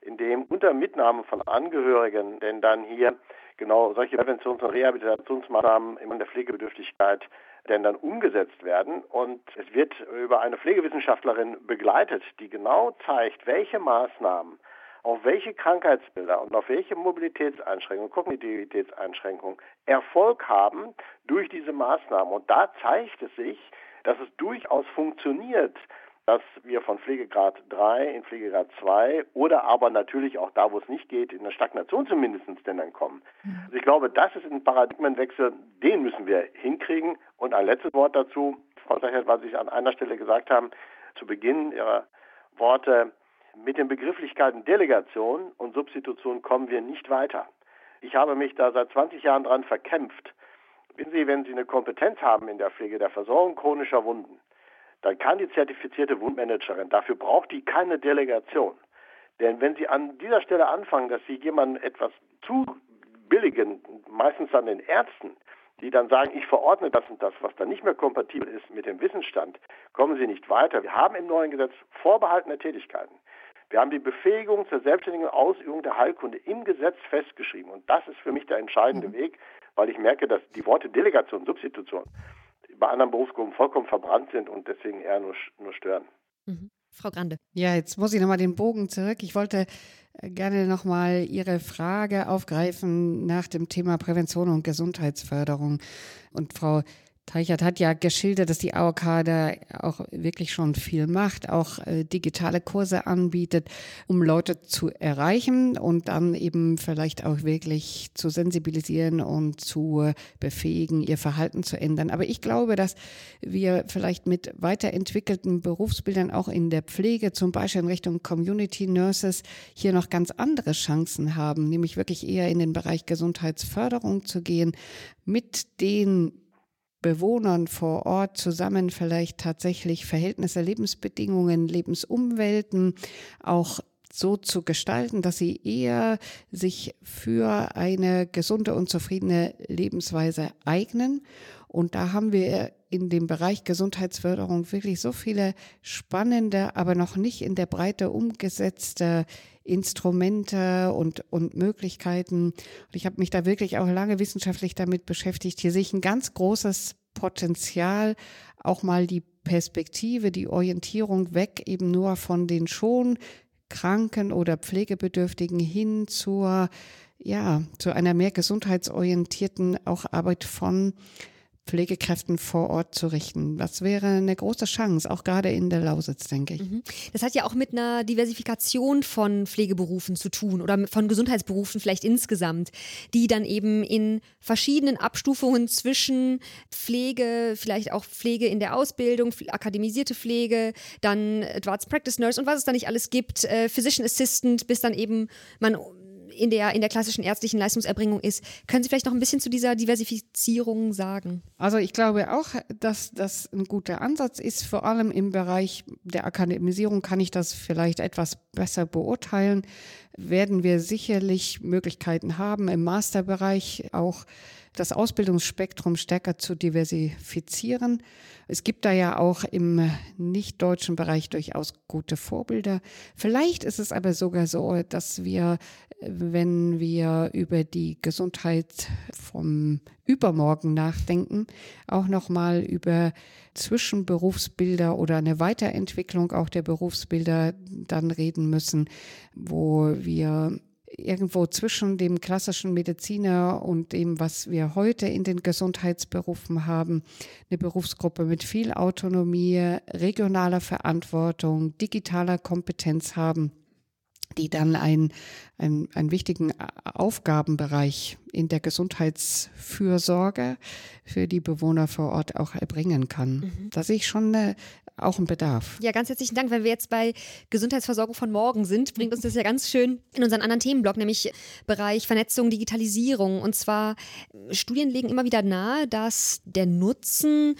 in dem unter Mitnahme von Angehörigen denn dann hier genau solche Präventions- und Rehabilitationsmaßnahmen in der Pflegebedürftigkeit denn dann umgesetzt werden. Und es wird über eine Pflegewissenschaftlerin begleitet, die genau zeigt, welche Maßnahmen auf welche Krankheitsbilder und auf welche Mobilitätseinschränkungen, Kognitivitätseinschränkungen Erfolg haben durch diese Maßnahmen. Und da zeigt es sich, dass es durchaus funktioniert, dass wir von Pflegegrad 3 in Pflegegrad 2 oder aber natürlich auch da, wo es nicht geht, in eine Stagnation zumindest denn dann kommen. Also ich glaube, das ist ein Paradigmenwechsel, den müssen wir hinkriegen. Und ein letztes Wort dazu, Frau Sechert, was Sie an einer Stelle gesagt haben, zu Beginn Ihrer Worte, mit den Begrifflichkeiten Delegation und Substitution kommen wir nicht weiter. Ich habe mich da seit 20 Jahren dran verkämpft. Wissen Sie, wenn Sie eine Kompetenz haben in der Pflege der Versorgung chronischer Wunden, dann kann die zertifizierte Wundmanagerin, dafür braucht die keine Delegation. Denn wenn Sie an dieser Stelle anfangen, dass Sie jemanden etwas zu billigen, meistens an den Ärzten, die dann sagen, ich verordne das und das, was dann nicht mehr kompatibel ist mit dem Wissensstand, kommen Sie nicht weiter. Wir haben im neuen Gesetz vorbehaltene Tätigkeiten. Wir haben die Befähigung zur selbstständigen Ausübung der Heilkunde im Gesetz festgeschrieben. Und das ist für mich der entscheidende mhm. Weg, weil ich merke, dass die Worte Delegation, Substitution bei anderen Berufsgruppen vollkommen verbrannt sind und deswegen eher nur, nur stören. Mhm. Frau Grande. Ja, jetzt muss ich nochmal den Bogen zurück. Ich wollte äh, gerne nochmal Ihre Frage aufgreifen nach dem Thema Prävention und Gesundheitsförderung. Und Frau Teichert hat ja geschildert, dass die AOK da auch wirklich schon viel macht, auch äh, digitale Kurse anbietet, um Leute zu erreichen und dann eben vielleicht auch wirklich zu sensibilisieren und zu befähigen, ihr Verhalten zu ändern. Aber ich glaube, dass wir vielleicht mit weiterentwickelten Berufsbildern auch in der Pflege, zum Beispiel in Richtung Community Nurses, hier noch ganz andere Chancen haben, nämlich wirklich eher in den Bereich Gesundheitsförderung zu gehen, mit den Bewohnern vor Ort zusammen vielleicht tatsächlich Verhältnisse, Lebensbedingungen, Lebensumwelten auch so zu gestalten, dass sie eher sich für eine gesunde und zufriedene Lebensweise eignen. Und da haben wir in dem Bereich Gesundheitsförderung wirklich so viele spannende, aber noch nicht in der Breite umgesetzte Instrumente und, und Möglichkeiten. Und ich habe mich da wirklich auch lange wissenschaftlich damit beschäftigt. Hier sehe ich ein ganz großes Potenzial, auch mal die Perspektive, die Orientierung weg eben nur von den schon Kranken oder Pflegebedürftigen hin zur, ja, zu einer mehr gesundheitsorientierten auch Arbeit von Pflegekräften vor Ort zu richten. Das wäre eine große Chance, auch gerade in der Lausitz, denke ich. Mhm. Das hat ja auch mit einer Diversifikation von Pflegeberufen zu tun oder von Gesundheitsberufen vielleicht insgesamt, die dann eben in verschiedenen Abstufungen zwischen Pflege, vielleicht auch Pflege in der Ausbildung, akademisierte Pflege, dann Advanced Practice Nurse und was es da nicht alles gibt, äh, Physician Assistant, bis dann eben man in der, in der klassischen ärztlichen Leistungserbringung ist. Können Sie vielleicht noch ein bisschen zu dieser Diversifizierung sagen? Also ich glaube auch, dass das ein guter Ansatz ist. Vor allem im Bereich der Akademisierung kann ich das vielleicht etwas besser beurteilen. Werden wir sicherlich Möglichkeiten haben, im Masterbereich auch das Ausbildungsspektrum stärker zu diversifizieren. Es gibt da ja auch im nicht-deutschen Bereich durchaus gute Vorbilder. Vielleicht ist es aber sogar so, dass wir, wenn wir über die Gesundheit vom Übermorgen nachdenken, auch nochmal über Zwischenberufsbilder oder eine Weiterentwicklung auch der Berufsbilder dann reden müssen, wo wir irgendwo zwischen dem klassischen Mediziner und dem, was wir heute in den Gesundheitsberufen haben, eine Berufsgruppe mit viel Autonomie, regionaler Verantwortung, digitaler Kompetenz haben die dann einen, einen, einen wichtigen Aufgabenbereich in der Gesundheitsfürsorge für die Bewohner vor Ort auch erbringen kann. Mhm. Da sehe ich schon eine, auch einen Bedarf. Ja, ganz herzlichen Dank. Wenn wir jetzt bei Gesundheitsversorgung von morgen sind, bringt uns das ja ganz schön in unseren anderen Themenblock, nämlich Bereich Vernetzung, Digitalisierung. Und zwar, Studien legen immer wieder nahe, dass der Nutzen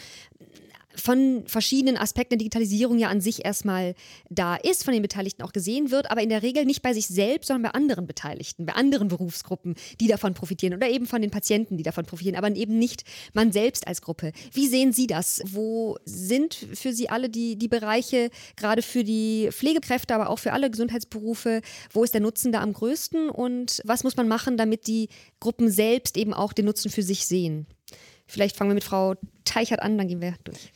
von verschiedenen Aspekten der Digitalisierung ja an sich erstmal da ist, von den Beteiligten auch gesehen wird, aber in der Regel nicht bei sich selbst, sondern bei anderen Beteiligten, bei anderen Berufsgruppen, die davon profitieren oder eben von den Patienten, die davon profitieren, aber eben nicht man selbst als Gruppe. Wie sehen Sie das? Wo sind für Sie alle die, die Bereiche, gerade für die Pflegekräfte, aber auch für alle Gesundheitsberufe, wo ist der Nutzen da am größten und was muss man machen, damit die Gruppen selbst eben auch den Nutzen für sich sehen? Vielleicht fangen wir mit Frau Teichert an, dann gehen wir durch.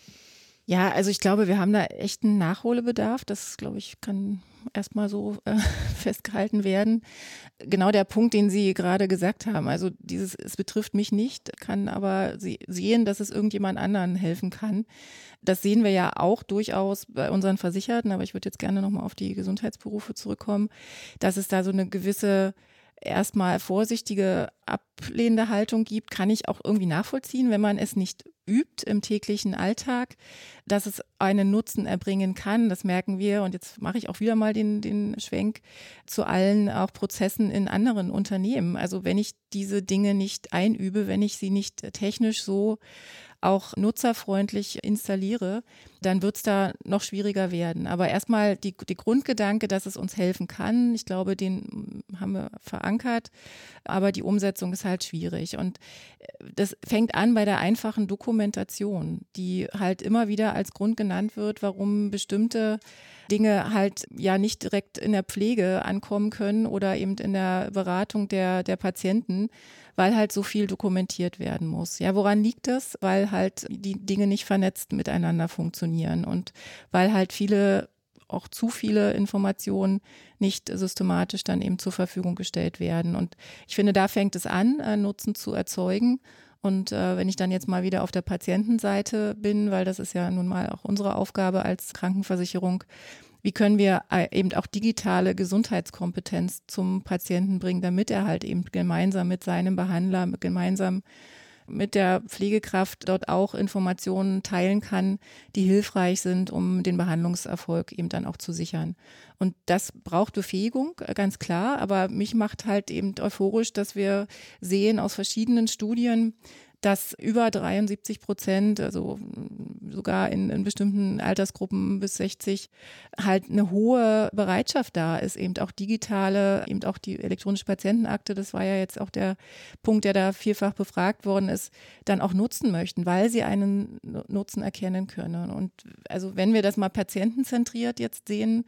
Ja, also ich glaube, wir haben da echt einen Nachholbedarf. Das, glaube ich, kann erstmal so äh, *laughs* festgehalten werden. Genau der Punkt, den Sie gerade gesagt haben. Also dieses, es betrifft mich nicht, kann aber sehen, dass es irgendjemand anderen helfen kann. Das sehen wir ja auch durchaus bei unseren Versicherten, aber ich würde jetzt gerne nochmal auf die Gesundheitsberufe zurückkommen, dass es da so eine gewisse erstmal vorsichtige, ablehnende Haltung gibt, kann ich auch irgendwie nachvollziehen, wenn man es nicht übt im täglichen Alltag, dass es einen Nutzen erbringen kann. Das merken wir. Und jetzt mache ich auch wieder mal den, den Schwenk zu allen auch Prozessen in anderen Unternehmen. Also wenn ich diese Dinge nicht einübe, wenn ich sie nicht technisch so auch nutzerfreundlich installiere, dann wird es da noch schwieriger werden. Aber erstmal die, die Grundgedanke, dass es uns helfen kann, ich glaube, den haben wir verankert, aber die Umsetzung ist halt schwierig. Und äh, das fängt an bei der einfachen Dokumentation, die halt immer wieder als Grund genannt wird, warum bestimmte Dinge halt ja nicht direkt in der Pflege ankommen können oder eben in der Beratung der, der Patienten, weil halt so viel dokumentiert werden muss. Ja, woran liegt das? Weil halt die Dinge nicht vernetzt miteinander funktionieren und weil halt viele auch zu viele Informationen nicht systematisch dann eben zur Verfügung gestellt werden. Und ich finde, da fängt es an, Nutzen zu erzeugen Und äh, wenn ich dann jetzt mal wieder auf der Patientenseite bin, weil das ist ja nun mal auch unsere Aufgabe als Krankenversicherung, wie können wir äh, eben auch digitale Gesundheitskompetenz zum Patienten bringen, damit er halt eben gemeinsam mit seinem Behandler, gemeinsam mit der Pflegekraft dort auch Informationen teilen kann, die hilfreich sind, um den Behandlungserfolg eben dann auch zu sichern. Und das braucht Befähigung, äh, ganz klar. Aber mich macht halt eben euphorisch, dass wir sehen aus verschiedenen Studien, dass über 73 Prozent, also sogar in, in, bestimmten Altersgruppen bis 60, halt eine hohe Bereitschaft da ist, eben auch digitale, eben auch die elektronische Patientenakte, das war ja jetzt auch der Punkt, der da vielfach befragt worden ist, dann auch nutzen möchten, weil sie einen Nutzen erkennen können. Und also wenn wir das mal patientenzentriert jetzt sehen,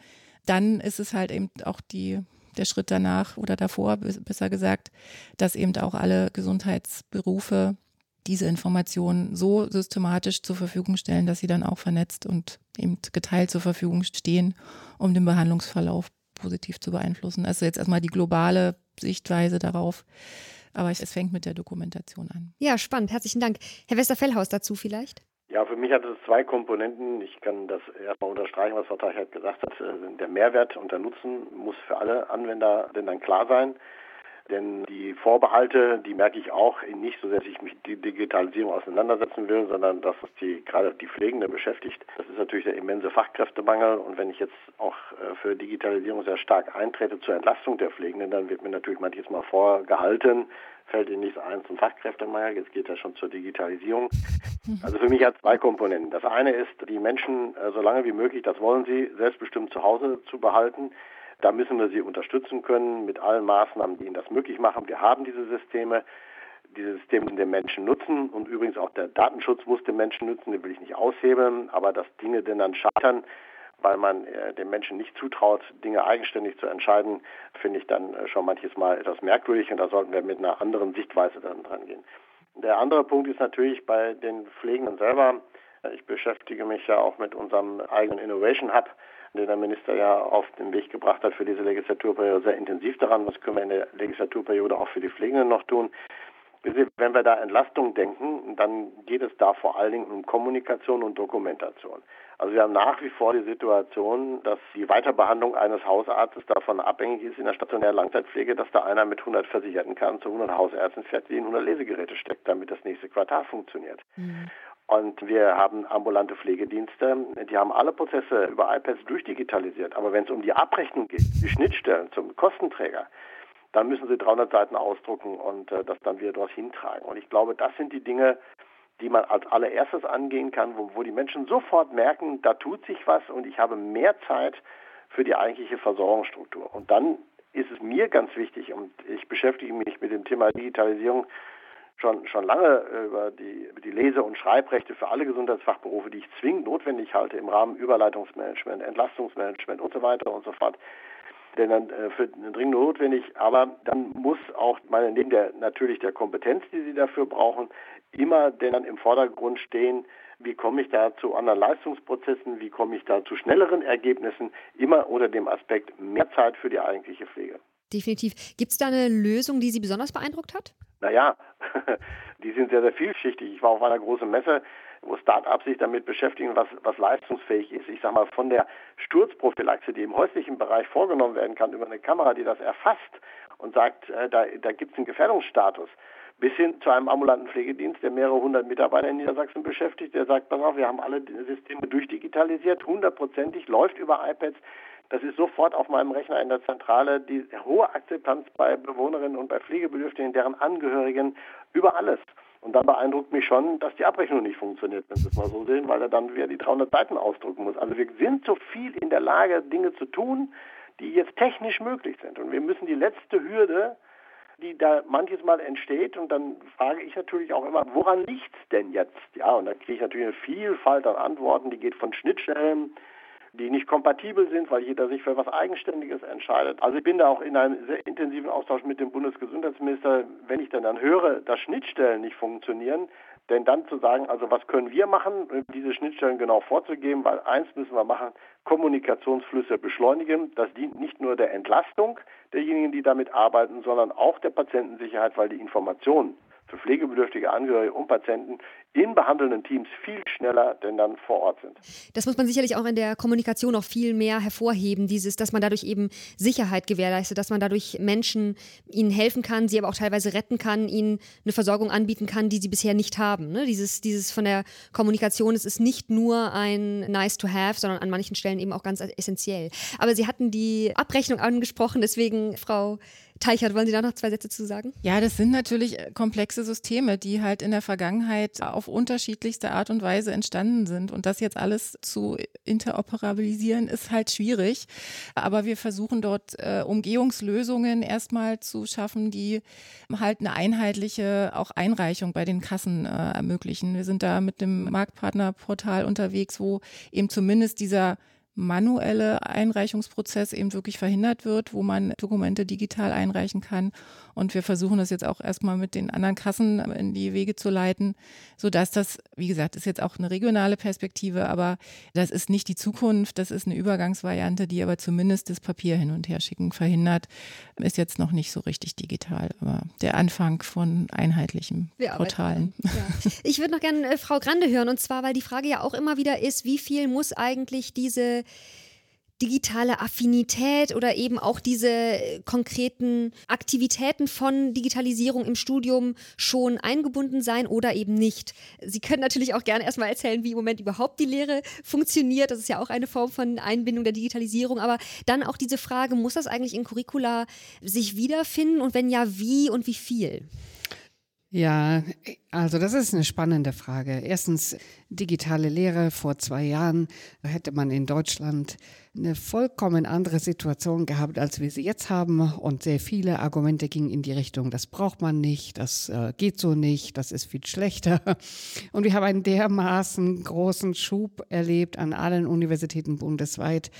dann ist es halt eben auch die der Schritt danach oder davor, besser gesagt, dass eben auch alle Gesundheitsberufe diese Informationen so systematisch zur Verfügung stellen, dass sie dann auch vernetzt und eben geteilt zur Verfügung stehen, um den Behandlungsverlauf positiv zu beeinflussen. Also jetzt erstmal die globale Sichtweise darauf. Aber es fängt mit der Dokumentation an. Ja, spannend. Herzlichen Dank. Herr Westerfellhaus dazu vielleicht? Ja, für mich hat es zwei Komponenten. Ich kann das erstmal unterstreichen, was Frau Teichert gesagt hat. Der Mehrwert und der Nutzen muss für alle Anwender denn dann klar sein. Denn die Vorbehalte, die merke ich auch nicht so, dass ich mich mit der Digitalisierung auseinandersetzen will, sondern dass es die, gerade die Pflegende beschäftigt. Das ist natürlich der immense Fachkräftemangel. Und wenn ich jetzt auch äh, für Digitalisierung sehr stark eintrete zur Entlastung der Pflegenden, dann wird mir natürlich manches Mal vorgehalten, fällt Ihnen nichts ein zum Fachkräftemangel. Jetzt geht ja schon zur Digitalisierung. Also für mich hat es zwei Komponenten. Das eine ist, die Menschen äh, so lange wie möglich, das wollen sie, selbstbestimmt zu Hause zu behalten. Da müssen wir sie unterstützen können mit allen Maßnahmen, die ihnen das möglich machen. Wir haben diese Systeme. Diese Systeme den Menschen nutzen und übrigens auch der Datenschutz muss den Menschen nutzen, den will ich nicht aushebeln, aber dass Dinge denn dann scheitern, weil man äh, den Menschen nicht zutraut, Dinge eigenständig zu entscheiden, finde ich dann äh, schon manches Mal etwas merkwürdig und da sollten wir mit einer anderen Sichtweise dann dran gehen. Der andere Punkt ist natürlich bei den Pflegenden selber. Ich beschäftige mich ja auch mit unserem eigenen Innovation Hub, den der Minister ja auf den Weg gebracht hat für diese Legislaturperiode, sehr intensiv daran. Was können wir in der Legislaturperiode auch für die Pflegenden noch tun? Wenn wir da Entlastung denken, dann geht es da vor allen Dingen um Kommunikation und Dokumentation. Also wir haben nach wie vor die Situation, dass die Weiterbehandlung eines Hausarztes davon abhängig ist in der stationären Langzeitpflege, dass da einer mit 100 Versicherten kann zu 100 Hausärzten fährt, die in 100 Lesegeräte steckt, damit das nächste Quartal funktioniert. Mhm. Und wir haben ambulante Pflegedienste, die haben alle Prozesse über iPads durchdigitalisiert. Aber wenn es um die Abrechnung geht, die Schnittstellen zum Kostenträger, dann müssen sie 300 Seiten ausdrucken und äh, das dann wieder dorthin tragen. Und ich glaube, das sind die Dinge, die man als allererstes angehen kann, wo, wo die Menschen sofort merken, da tut sich was und ich habe mehr Zeit für die eigentliche Versorgungsstruktur. Und dann ist es mir ganz wichtig und ich beschäftige mich mit dem Thema Digitalisierung schon, schon lange äh, über die, über die Lese- und Schreibrechte für alle Gesundheitsfachberufe, die ich zwingend notwendig halte im Rahmen Überleitungsmanagement, Entlastungsmanagement und so weiter und so fort. Denn dann äh, für dringend notwendig, aber dann muss auch meine, neben der natürlich der Kompetenz, die Sie dafür brauchen, immer denn dann im Vordergrund stehen, wie komme ich da zu anderen Leistungsprozessen, wie komme ich da zu schnelleren Ergebnissen, immer unter dem Aspekt mehr Zeit für die eigentliche Pflege. Definitiv. Gibt es da eine Lösung, die Sie besonders beeindruckt hat? Naja, *laughs* die sind sehr, sehr vielschichtig. Ich war auf einer großen Messe, wo Start-ups sich damit beschäftigen, was, was leistungsfähig ist. Ich sage mal, von der Sturzprophylaxe, die im häuslichen Bereich vorgenommen werden kann, über eine Kamera, die das erfasst und sagt, äh, da, da gibt es einen Gefährdungsstatus, bis hin zu einem ambulanten Pflegedienst, der mehrere hundert Mitarbeiter in Niedersachsen beschäftigt, der sagt, pass auf, wir haben alle Systeme durchdigitalisiert, hundertprozentig, läuft über iPads, das ist sofort auf meinem Rechner in der Zentrale die hohe Akzeptanz bei Bewohnerinnen und bei Pflegebedürftigen, deren Angehörigen über alles. Und dann beeindruckt mich schon, dass die Abrechnung nicht funktioniert, wenn Sie es mal so sehen, weil er dann wieder die 300 Seiten ausdrucken muss. Also wir sind so viel in der Lage, Dinge zu tun, die jetzt technisch möglich sind. Und wir müssen die letzte Hürde, die da manches Mal entsteht, und dann frage ich natürlich auch immer, woran liegt es denn jetzt? Ja, und da kriege ich natürlich eine Vielfalt an Antworten, die geht von Schnittstellen die nicht kompatibel sind, weil jeder sich für was Eigenständiges entscheidet. Also ich bin da auch in einem sehr intensiven Austausch mit dem Bundesgesundheitsminister, wenn ich dann, dann höre, dass Schnittstellen nicht funktionieren, denn dann zu sagen, also was können wir machen, diese Schnittstellen genau vorzugeben, weil eins müssen wir machen, Kommunikationsflüsse beschleunigen. Das dient nicht nur der Entlastung derjenigen, die damit arbeiten, sondern auch der Patientensicherheit, weil die Informationen für pflegebedürftige Angehörige und Patienten in behandelnden Teams viel schneller denn dann vor Ort sind. Das muss man sicherlich auch in der Kommunikation noch viel mehr hervorheben, dieses, dass man dadurch eben Sicherheit gewährleistet, dass man dadurch Menschen ihnen helfen kann, sie aber auch teilweise retten kann, ihnen eine Versorgung anbieten kann, die sie bisher nicht haben. Ne? Dieses, dieses von der Kommunikation, es ist nicht nur ein nice to have, sondern an manchen Stellen eben auch ganz essentiell. Aber Sie hatten die Abrechnung angesprochen, deswegen, Frau Teichert, wollen Sie da noch zwei Sätze zu sagen? Ja, das sind natürlich äh, komplexe Systeme, die halt in der Vergangenheit auf unterschiedlichste Art und Weise entstanden sind. Und das jetzt alles zu interoperabilisieren, ist halt schwierig. Aber wir versuchen dort äh, Umgehungslösungen erstmal zu schaffen, die halt eine einheitliche auch Einreichung bei den Kassen äh, ermöglichen. Wir sind da mit dem Marktpartnerportal unterwegs, wo eben zumindest dieser manuelle Einreichungsprozess eben wirklich verhindert wird, wo man Dokumente digital einreichen kann. Und wir versuchen das jetzt auch erstmal mit den anderen Kassen in die Wege zu leiten, sodass das, wie gesagt, ist jetzt auch eine regionale Perspektive, aber das ist nicht die Zukunft, das ist eine Übergangsvariante, die aber zumindest das Papier hin und her schicken verhindert. Ist jetzt noch nicht so richtig digital, aber der Anfang von einheitlichen Portalen. Ja. *laughs* Ich würde noch gerne äh, Frau Grande hören und zwar, weil die Frage ja auch immer wieder ist, wie viel muss eigentlich diese digitale Affinität oder eben auch diese äh, konkreten Aktivitäten von Digitalisierung im Studium schon eingebunden sein oder eben nicht. Sie können natürlich auch gerne erstmal erzählen, wie im Moment überhaupt die Lehre funktioniert. Das ist ja auch eine Form von Einbindung der Digitalisierung. Aber dann auch diese Frage, muss das eigentlich in Curricula sich wiederfinden und wenn ja, wie und wie viel? Ja, also das ist eine spannende Frage. Erstens, digitale Lehre vor zwei Jahren, da hätte man in Deutschland eine vollkommen andere Situation gehabt, als wir sie jetzt haben. Und sehr viele Argumente gingen in die Richtung, das braucht man nicht, das äh, geht so nicht, das ist viel schlechter. *laughs* Und wir haben einen dermaßen großen Schub erlebt an allen Universitäten bundesweit,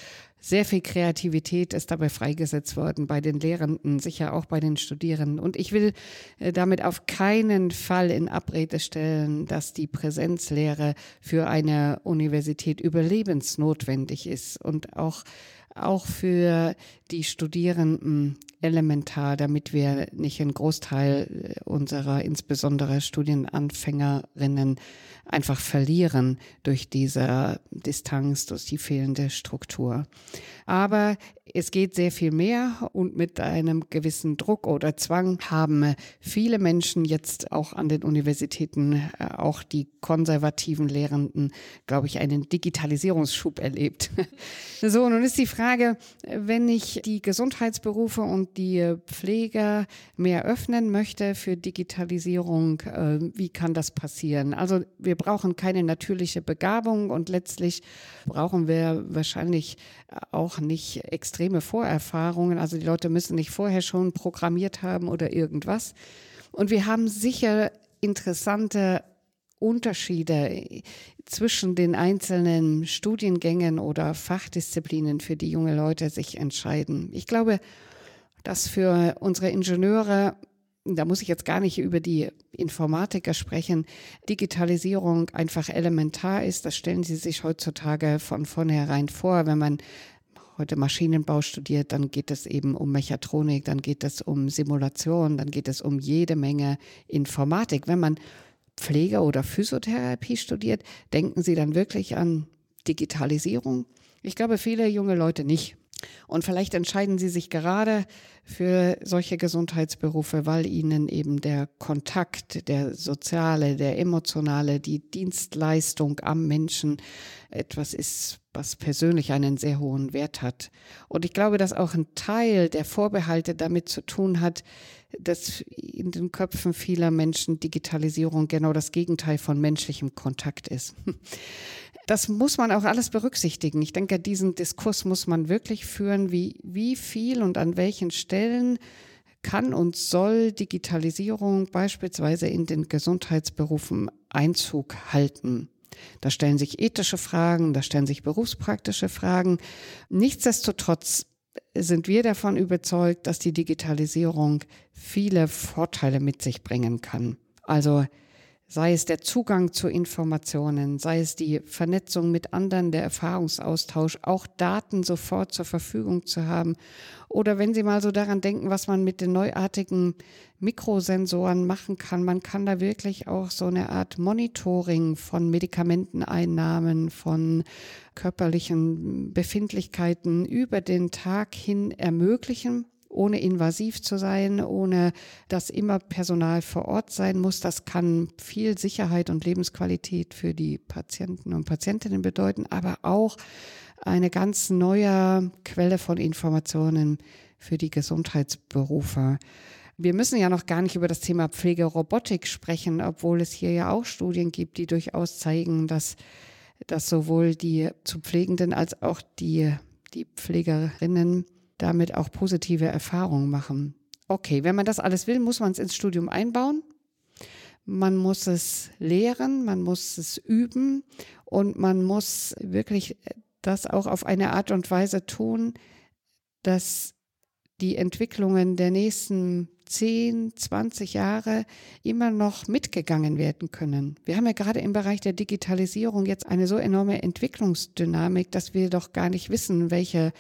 sehr viel Kreativität ist dabei freigesetzt worden bei den Lehrenden, sicher auch bei den Studierenden. Und ich will äh, damit auf keinen Fall in Abrede stellen, dass die Präsenzlehre für eine Universität überlebensnotwendig ist und auch auch für die Studierenden elementar, damit wir nicht einen Großteil unserer insbesondere Studienanfängerinnen einfach verlieren durch diese Distanz, durch die fehlende Struktur. Aber es geht sehr viel mehr und mit einem gewissen Druck oder Zwang haben viele Menschen jetzt auch an den Universitäten, äh, auch die konservativen Lehrenden, glaube ich, einen Digitalisierungsschub erlebt. *laughs* so, nun ist die Frage, wenn ich die Gesundheitsberufe und die Pfleger mehr öffnen möchte für Digitalisierung, äh, wie kann das passieren? Also wir brauchen keine natürliche Begabung und letztlich brauchen wir wahrscheinlich auch nicht extreme Vorerfahrungen. Also die Leute müssen nicht vorher schon programmiert haben oder irgendwas. Und wir haben sicher interessante Unterschiede zwischen den einzelnen Studiengängen oder Fachdisziplinen, für die junge Leute sich entscheiden. Ich glaube, dass für unsere Ingenieure da muss ich jetzt gar nicht über die Informatiker sprechen, Digitalisierung einfach elementar ist. Das stellen Sie sich heutzutage von vornherein vor. Wenn man heute Maschinenbau studiert, dann geht es eben um Mechatronik, dann geht es um Simulation, dann geht es um jede Menge Informatik. Wenn man Pflege oder Physiotherapie studiert, denken Sie dann wirklich an Digitalisierung? Ich glaube, viele junge Leute nicht. Und vielleicht entscheiden Sie sich gerade für solche Gesundheitsberufe, weil Ihnen eben der Kontakt, der soziale, der emotionale, die Dienstleistung am Menschen etwas ist, was persönlich einen sehr hohen Wert hat. Und ich glaube, dass auch ein Teil der Vorbehalte damit zu tun hat, dass in den Köpfen vieler Menschen Digitalisierung genau das Gegenteil von menschlichem Kontakt ist. Das muss man auch alles berücksichtigen. Ich denke, diesen Diskurs muss man wirklich führen, wie, wie viel und an welchen Stellen kann und soll Digitalisierung beispielsweise in den Gesundheitsberufen Einzug halten. Da stellen sich ethische Fragen, da stellen sich berufspraktische Fragen. Nichtsdestotrotz sind wir davon überzeugt, dass die Digitalisierung viele Vorteile mit sich bringen kann. Also sei es der Zugang zu Informationen, sei es die Vernetzung mit anderen, der Erfahrungsaustausch, auch Daten sofort zur Verfügung zu haben. Oder wenn Sie mal so daran denken, was man mit den neuartigen Mikrosensoren machen kann, man kann da wirklich auch so eine Art Monitoring von Medikamenteneinnahmen, von körperlichen Befindlichkeiten über den Tag hin ermöglichen ohne invasiv zu sein, ohne dass immer Personal vor Ort sein muss. Das kann viel Sicherheit und Lebensqualität für die Patienten und Patientinnen bedeuten, aber auch eine ganz neue Quelle von Informationen für die Gesundheitsberufe. Wir müssen ja noch gar nicht über das Thema Pflegerobotik sprechen, obwohl es hier ja auch Studien gibt, die durchaus zeigen, dass, dass sowohl die zu Pflegenden als auch die, die Pflegerinnen damit auch positive Erfahrungen machen. Okay, wenn man das alles will, muss man es ins Studium einbauen. Man muss es lehren, man muss es üben und man muss wirklich das auch auf eine Art und Weise tun, dass die Entwicklungen der nächsten 10, 20 Jahre immer noch mitgegangen werden können. Wir haben ja gerade im Bereich der Digitalisierung jetzt eine so enorme Entwicklungsdynamik, dass wir doch gar nicht wissen, welche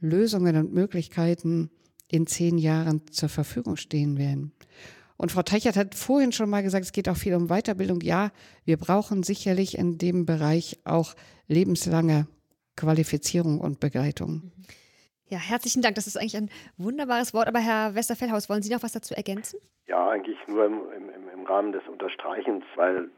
Lösungen und Möglichkeiten in zehn Jahren zur Verfügung stehen werden. Und Frau Teichert hat vorhin schon mal gesagt, es geht auch viel um Weiterbildung. Ja, wir brauchen sicherlich in dem Bereich auch lebenslange Qualifizierung und Begleitung. Ja, herzlichen Dank. Das ist eigentlich ein wunderbares Wort. Aber Herr Westerfellhaus, wollen Sie noch was dazu ergänzen? Ja, eigentlich nur im, im, im Rahmen des Unterstreichens, weil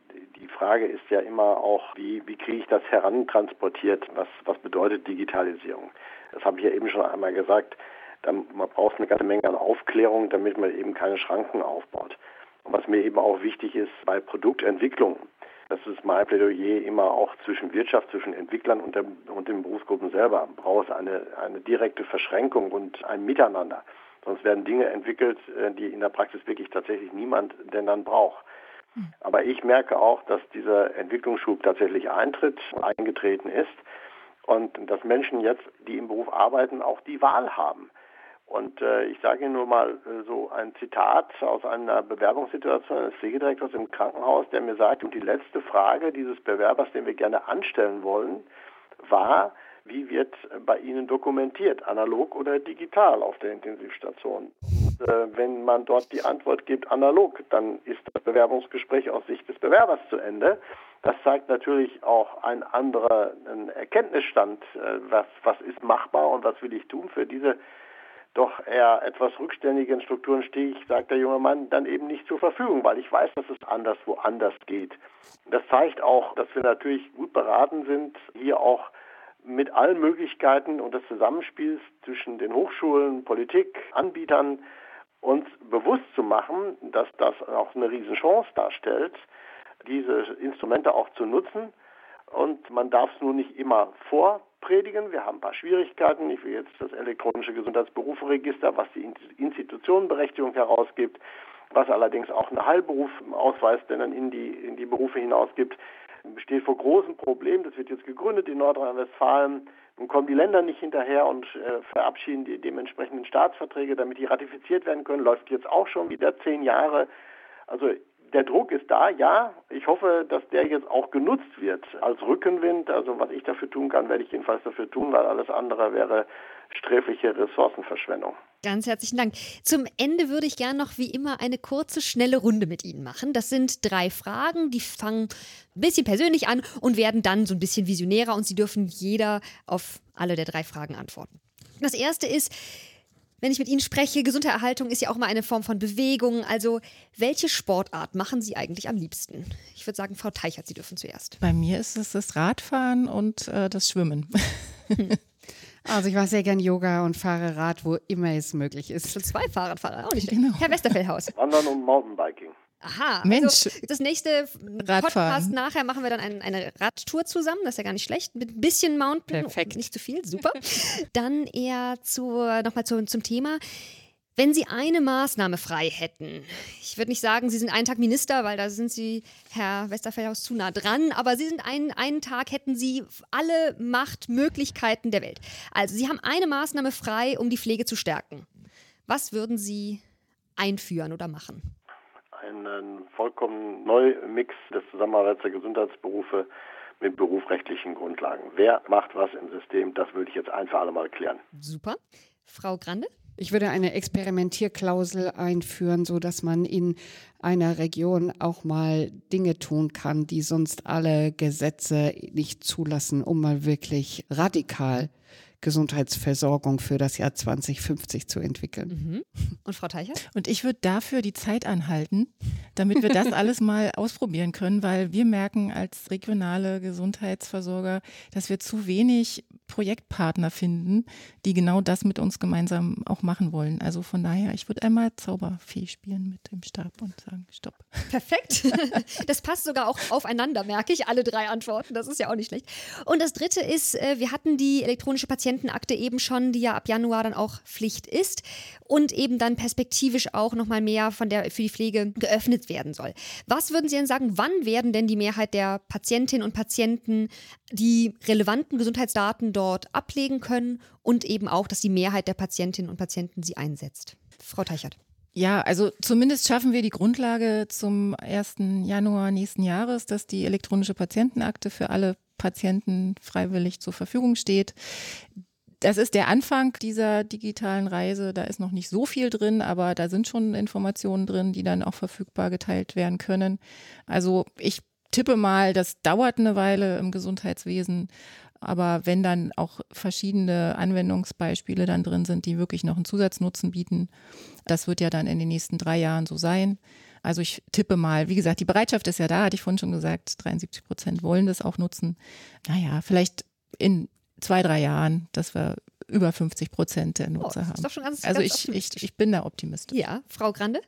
die Frage ist ja immer auch, wie, wie kriege ich das herantransportiert? Was, was bedeutet Digitalisierung? Das habe ich ja eben schon einmal gesagt. Dann, man braucht eine ganze Menge an Aufklärung, damit man eben keine Schranken aufbaut. Und was mir eben auch wichtig ist bei Produktentwicklung, das ist mein Plädoyer immer auch zwischen Wirtschaft, zwischen Entwicklern und, der, und den Berufsgruppen selber. Man braucht eine, eine direkte Verschränkung und ein Miteinander. Sonst werden Dinge entwickelt, äh, die in der Praxis wirklich tatsächlich niemand denn dann braucht. Aber ich merke auch, dass dieser Entwicklungsschub tatsächlich eintritt, eingetreten ist und dass Menschen jetzt, die im Beruf arbeiten, auch die Wahl haben. Und äh, ich sage Ihnen nur mal äh, so ein Zitat aus einer Bewerbungssituation eines Pflegedirektors im Krankenhaus, der mir sagt, die letzte Frage dieses Bewerbers, den wir gerne anstellen wollen, war, wie wird bei Ihnen dokumentiert, analog oder digital auf der Intensivstation? Und, äh, wenn man dort die Antwort gibt, analog, dann ist das Bewerbungsgespräch aus Sicht des Bewerbers zu Ende. Das zeigt natürlich auch ein anderer ein Erkenntnisstand, äh, was, was ist machbar und was will ich tun für diese doch eher etwas rückständigen Strukturen stehe ich, sagt der junge Mann, dann eben nicht zur Verfügung, weil ich weiß, dass es anders woanders geht. Das zeigt auch, dass wir natürlich gut beraten sind, hier auch mit allen Möglichkeiten und des Zusammenspiels zwischen den Hochschulen, Politik, Anbietern uns bewusst zu machen, dass das auch eine Riesenchance darstellt, diese Instrumente auch zu nutzen. Und man darf es nur nicht immer vorpredigen. Wir haben ein paar Schwierigkeiten. Ich will jetzt das elektronische Gesundheitsberuferegister, was die Institutionenberechtigung herausgibt, was allerdings auch einen Heilberufausweis, der dann in die, in die Berufe hinausgibt, steht vor großen Problemen. Das wird jetzt gegründet in Nordrhein-Westfalen. Nun kommen die Länder nicht hinterher und äh, verabschieden die dementsprechenden Staatsverträge, damit die ratifiziert werden können. Läuft jetzt auch schon wieder zehn Jahre. Also der Druck ist da, ja. Ich hoffe, dass der jetzt auch genutzt wird als Rückenwind. Also was ich dafür tun kann, werde ich jedenfalls dafür tun, weil alles andere wäre sträfliche Ressourcenverschwendung. Ganz herzlichen Dank. Zum Ende würde ich gerne noch wie immer eine kurze, schnelle Runde mit Ihnen machen. Das sind drei Fragen, die fangen ein bisschen persönlich an und werden dann so ein bisschen visionärer und Sie dürfen jeder auf alle der drei Fragen antworten. Das erste ist, wenn ich mit Ihnen spreche, Gesundheitserhaltung ist ja auch mal eine Form von Bewegung. Also, welche Sportart machen Sie eigentlich am liebsten? Ich würde sagen, Frau Teichert, Sie dürfen zuerst. Bei mir ist es das Radfahren und äh, das Schwimmen. *laughs* Also ich mache sehr gern Yoga und fahre Rad, wo immer es möglich ist. Schon zwei Fahrradfahrer, auch nicht genau. Herr Westerfellhaus. Wandern und Mountainbiking. Aha, also Mensch. Also das nächste Radfahren. Podcast nachher machen wir dann ein, eine Radtour zusammen, das ist ja gar nicht schlecht, mit ein bisschen Mountain, Perfekt. nicht zu viel, super. *laughs* dann eher zu, nochmal zu, zum Thema. Wenn Sie eine Maßnahme frei hätten, ich würde nicht sagen, Sie sind einen Tag Minister, weil da sind Sie, Herr Westerfellhaus, zu nah dran, aber Sie sind einen, einen Tag, hätten Sie alle Machtmöglichkeiten der Welt. Also Sie haben eine Maßnahme frei, um die Pflege zu stärken. Was würden Sie einführen oder machen? Einen vollkommen neuen Mix des Zusammenarbeits der Gesundheitsberufe mit berufsrechtlichen Grundlagen. Wer macht was im System, das würde ich jetzt ein für alle Mal klären. Super. Frau Grande? Ich würde eine Experimentierklausel einführen, so dass man in einer Region auch mal Dinge tun kann, die sonst alle Gesetze nicht zulassen, um mal wirklich radikal Gesundheitsversorgung für das Jahr 2050 zu entwickeln. Mhm. Und Frau Teicher? Und ich würde dafür die Zeit anhalten, damit wir das *laughs* alles mal ausprobieren können, weil wir merken als regionale Gesundheitsversorger, dass wir zu wenig Projektpartner finden, die genau das mit uns gemeinsam auch machen wollen. Also von daher, ich würde einmal Zauberfee spielen mit dem Stab und sagen, stopp. Perfekt. *laughs* Das passt sogar auch aufeinander, merke ich, alle drei Antworten. Das ist ja auch nicht schlecht. Und das dritte ist, äh, wir hatten die elektronische Patientenakte eben schon, die ja ab Januar dann auch Pflicht ist und eben dann perspektivisch auch nochmal mehr von der, für die Pflege geöffnet werden soll. Was würden Sie denn sagen, wann werden denn die Mehrheit der Patientinnen und Patienten die relevanten Gesundheitsdaten dort ablegen können und eben auch, dass die Mehrheit der Patientinnen und Patienten sie einsetzt? Frau Teichert. Ja, also zumindest schaffen wir die Grundlage zum 1. Januar nächsten Jahres, dass die elektronische Patientenakte für alle Patienten freiwillig zur Verfügung steht. Das ist der Anfang dieser digitalen Reise. Da ist noch nicht so viel drin, aber da sind schon Informationen drin, die dann auch verfügbar geteilt werden können. Also ich tippe mal, das dauert eine Weile im Gesundheitswesen. Aber wenn dann auch verschiedene Anwendungsbeispiele dann drin sind, die wirklich noch einen Zusatznutzen bieten, das wird ja dann in den nächsten drei Jahren so sein. Also ich tippe mal, wie gesagt, die Bereitschaft ist ja da, hatte ich vorhin schon gesagt, 73 Prozent wollen das auch nutzen. Naja, vielleicht in zwei, drei Jahren, dass wir über 50 Prozent der Nutzer oh, haben. Ist doch schon ganz, also ganz ich, ich, ich bin da Optimist. Ja, Frau Grande?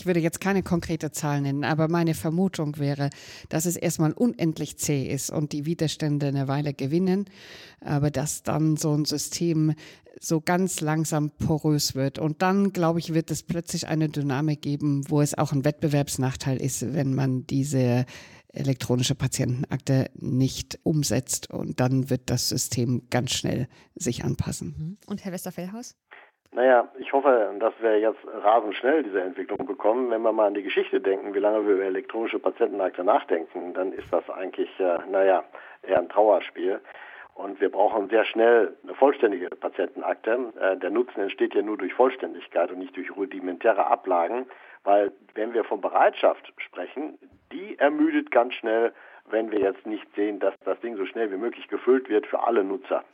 Ich würde jetzt keine konkrete Zahl nennen, aber meine Vermutung wäre, dass es erstmal unendlich zäh ist und die Widerstände eine Weile gewinnen, aber dass dann so ein System so ganz langsam porös wird. Und dann, glaube ich, wird es plötzlich eine Dynamik geben, wo es auch ein Wettbewerbsnachteil ist, wenn man diese elektronische Patientenakte nicht umsetzt. Und dann wird das System ganz schnell sich anpassen. Mhm. Und Herr Westerfellhaus? Naja, ich hoffe, dass wir jetzt rasend schnell diese Entwicklung bekommen. Wenn wir mal an die Geschichte denken, wie lange wir über elektronische Patientenakte nachdenken, dann ist das eigentlich, äh, naja, eher ein Trauerspiel. Und wir brauchen sehr schnell eine vollständige Patientenakte. Äh, der Nutzen entsteht ja nur durch Vollständigkeit und nicht durch rudimentäre Ablagen, weil wenn wir von Bereitschaft sprechen, die ermüdet ganz schnell, wenn wir jetzt nicht sehen, dass das Ding so schnell wie möglich gefüllt wird für alle Nutzer.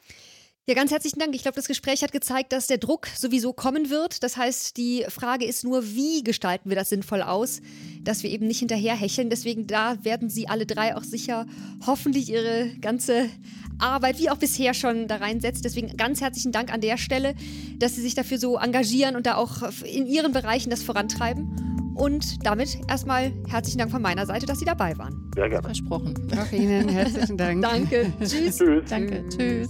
Ja, ganz herzlichen Dank. Ich glaube, das Gespräch hat gezeigt, dass der Druck sowieso kommen wird. Das heißt, die Frage ist nur, wie gestalten wir das sinnvoll aus, dass wir eben nicht hinterherhecheln. Deswegen da werden Sie alle drei auch sicher hoffentlich Ihre ganze Arbeit, wie auch bisher schon da reinsetzen. Deswegen ganz herzlichen Dank an der Stelle, dass Sie sich dafür so engagieren und da auch in Ihren Bereichen das vorantreiben. Und damit erstmal herzlichen Dank von meiner Seite, dass Sie dabei waren. Sehr gerne. Versprochen. Auch Ihnen herzlichen Dank. Danke. *laughs* Tschüss. Tschüss. Danke. Tschüss.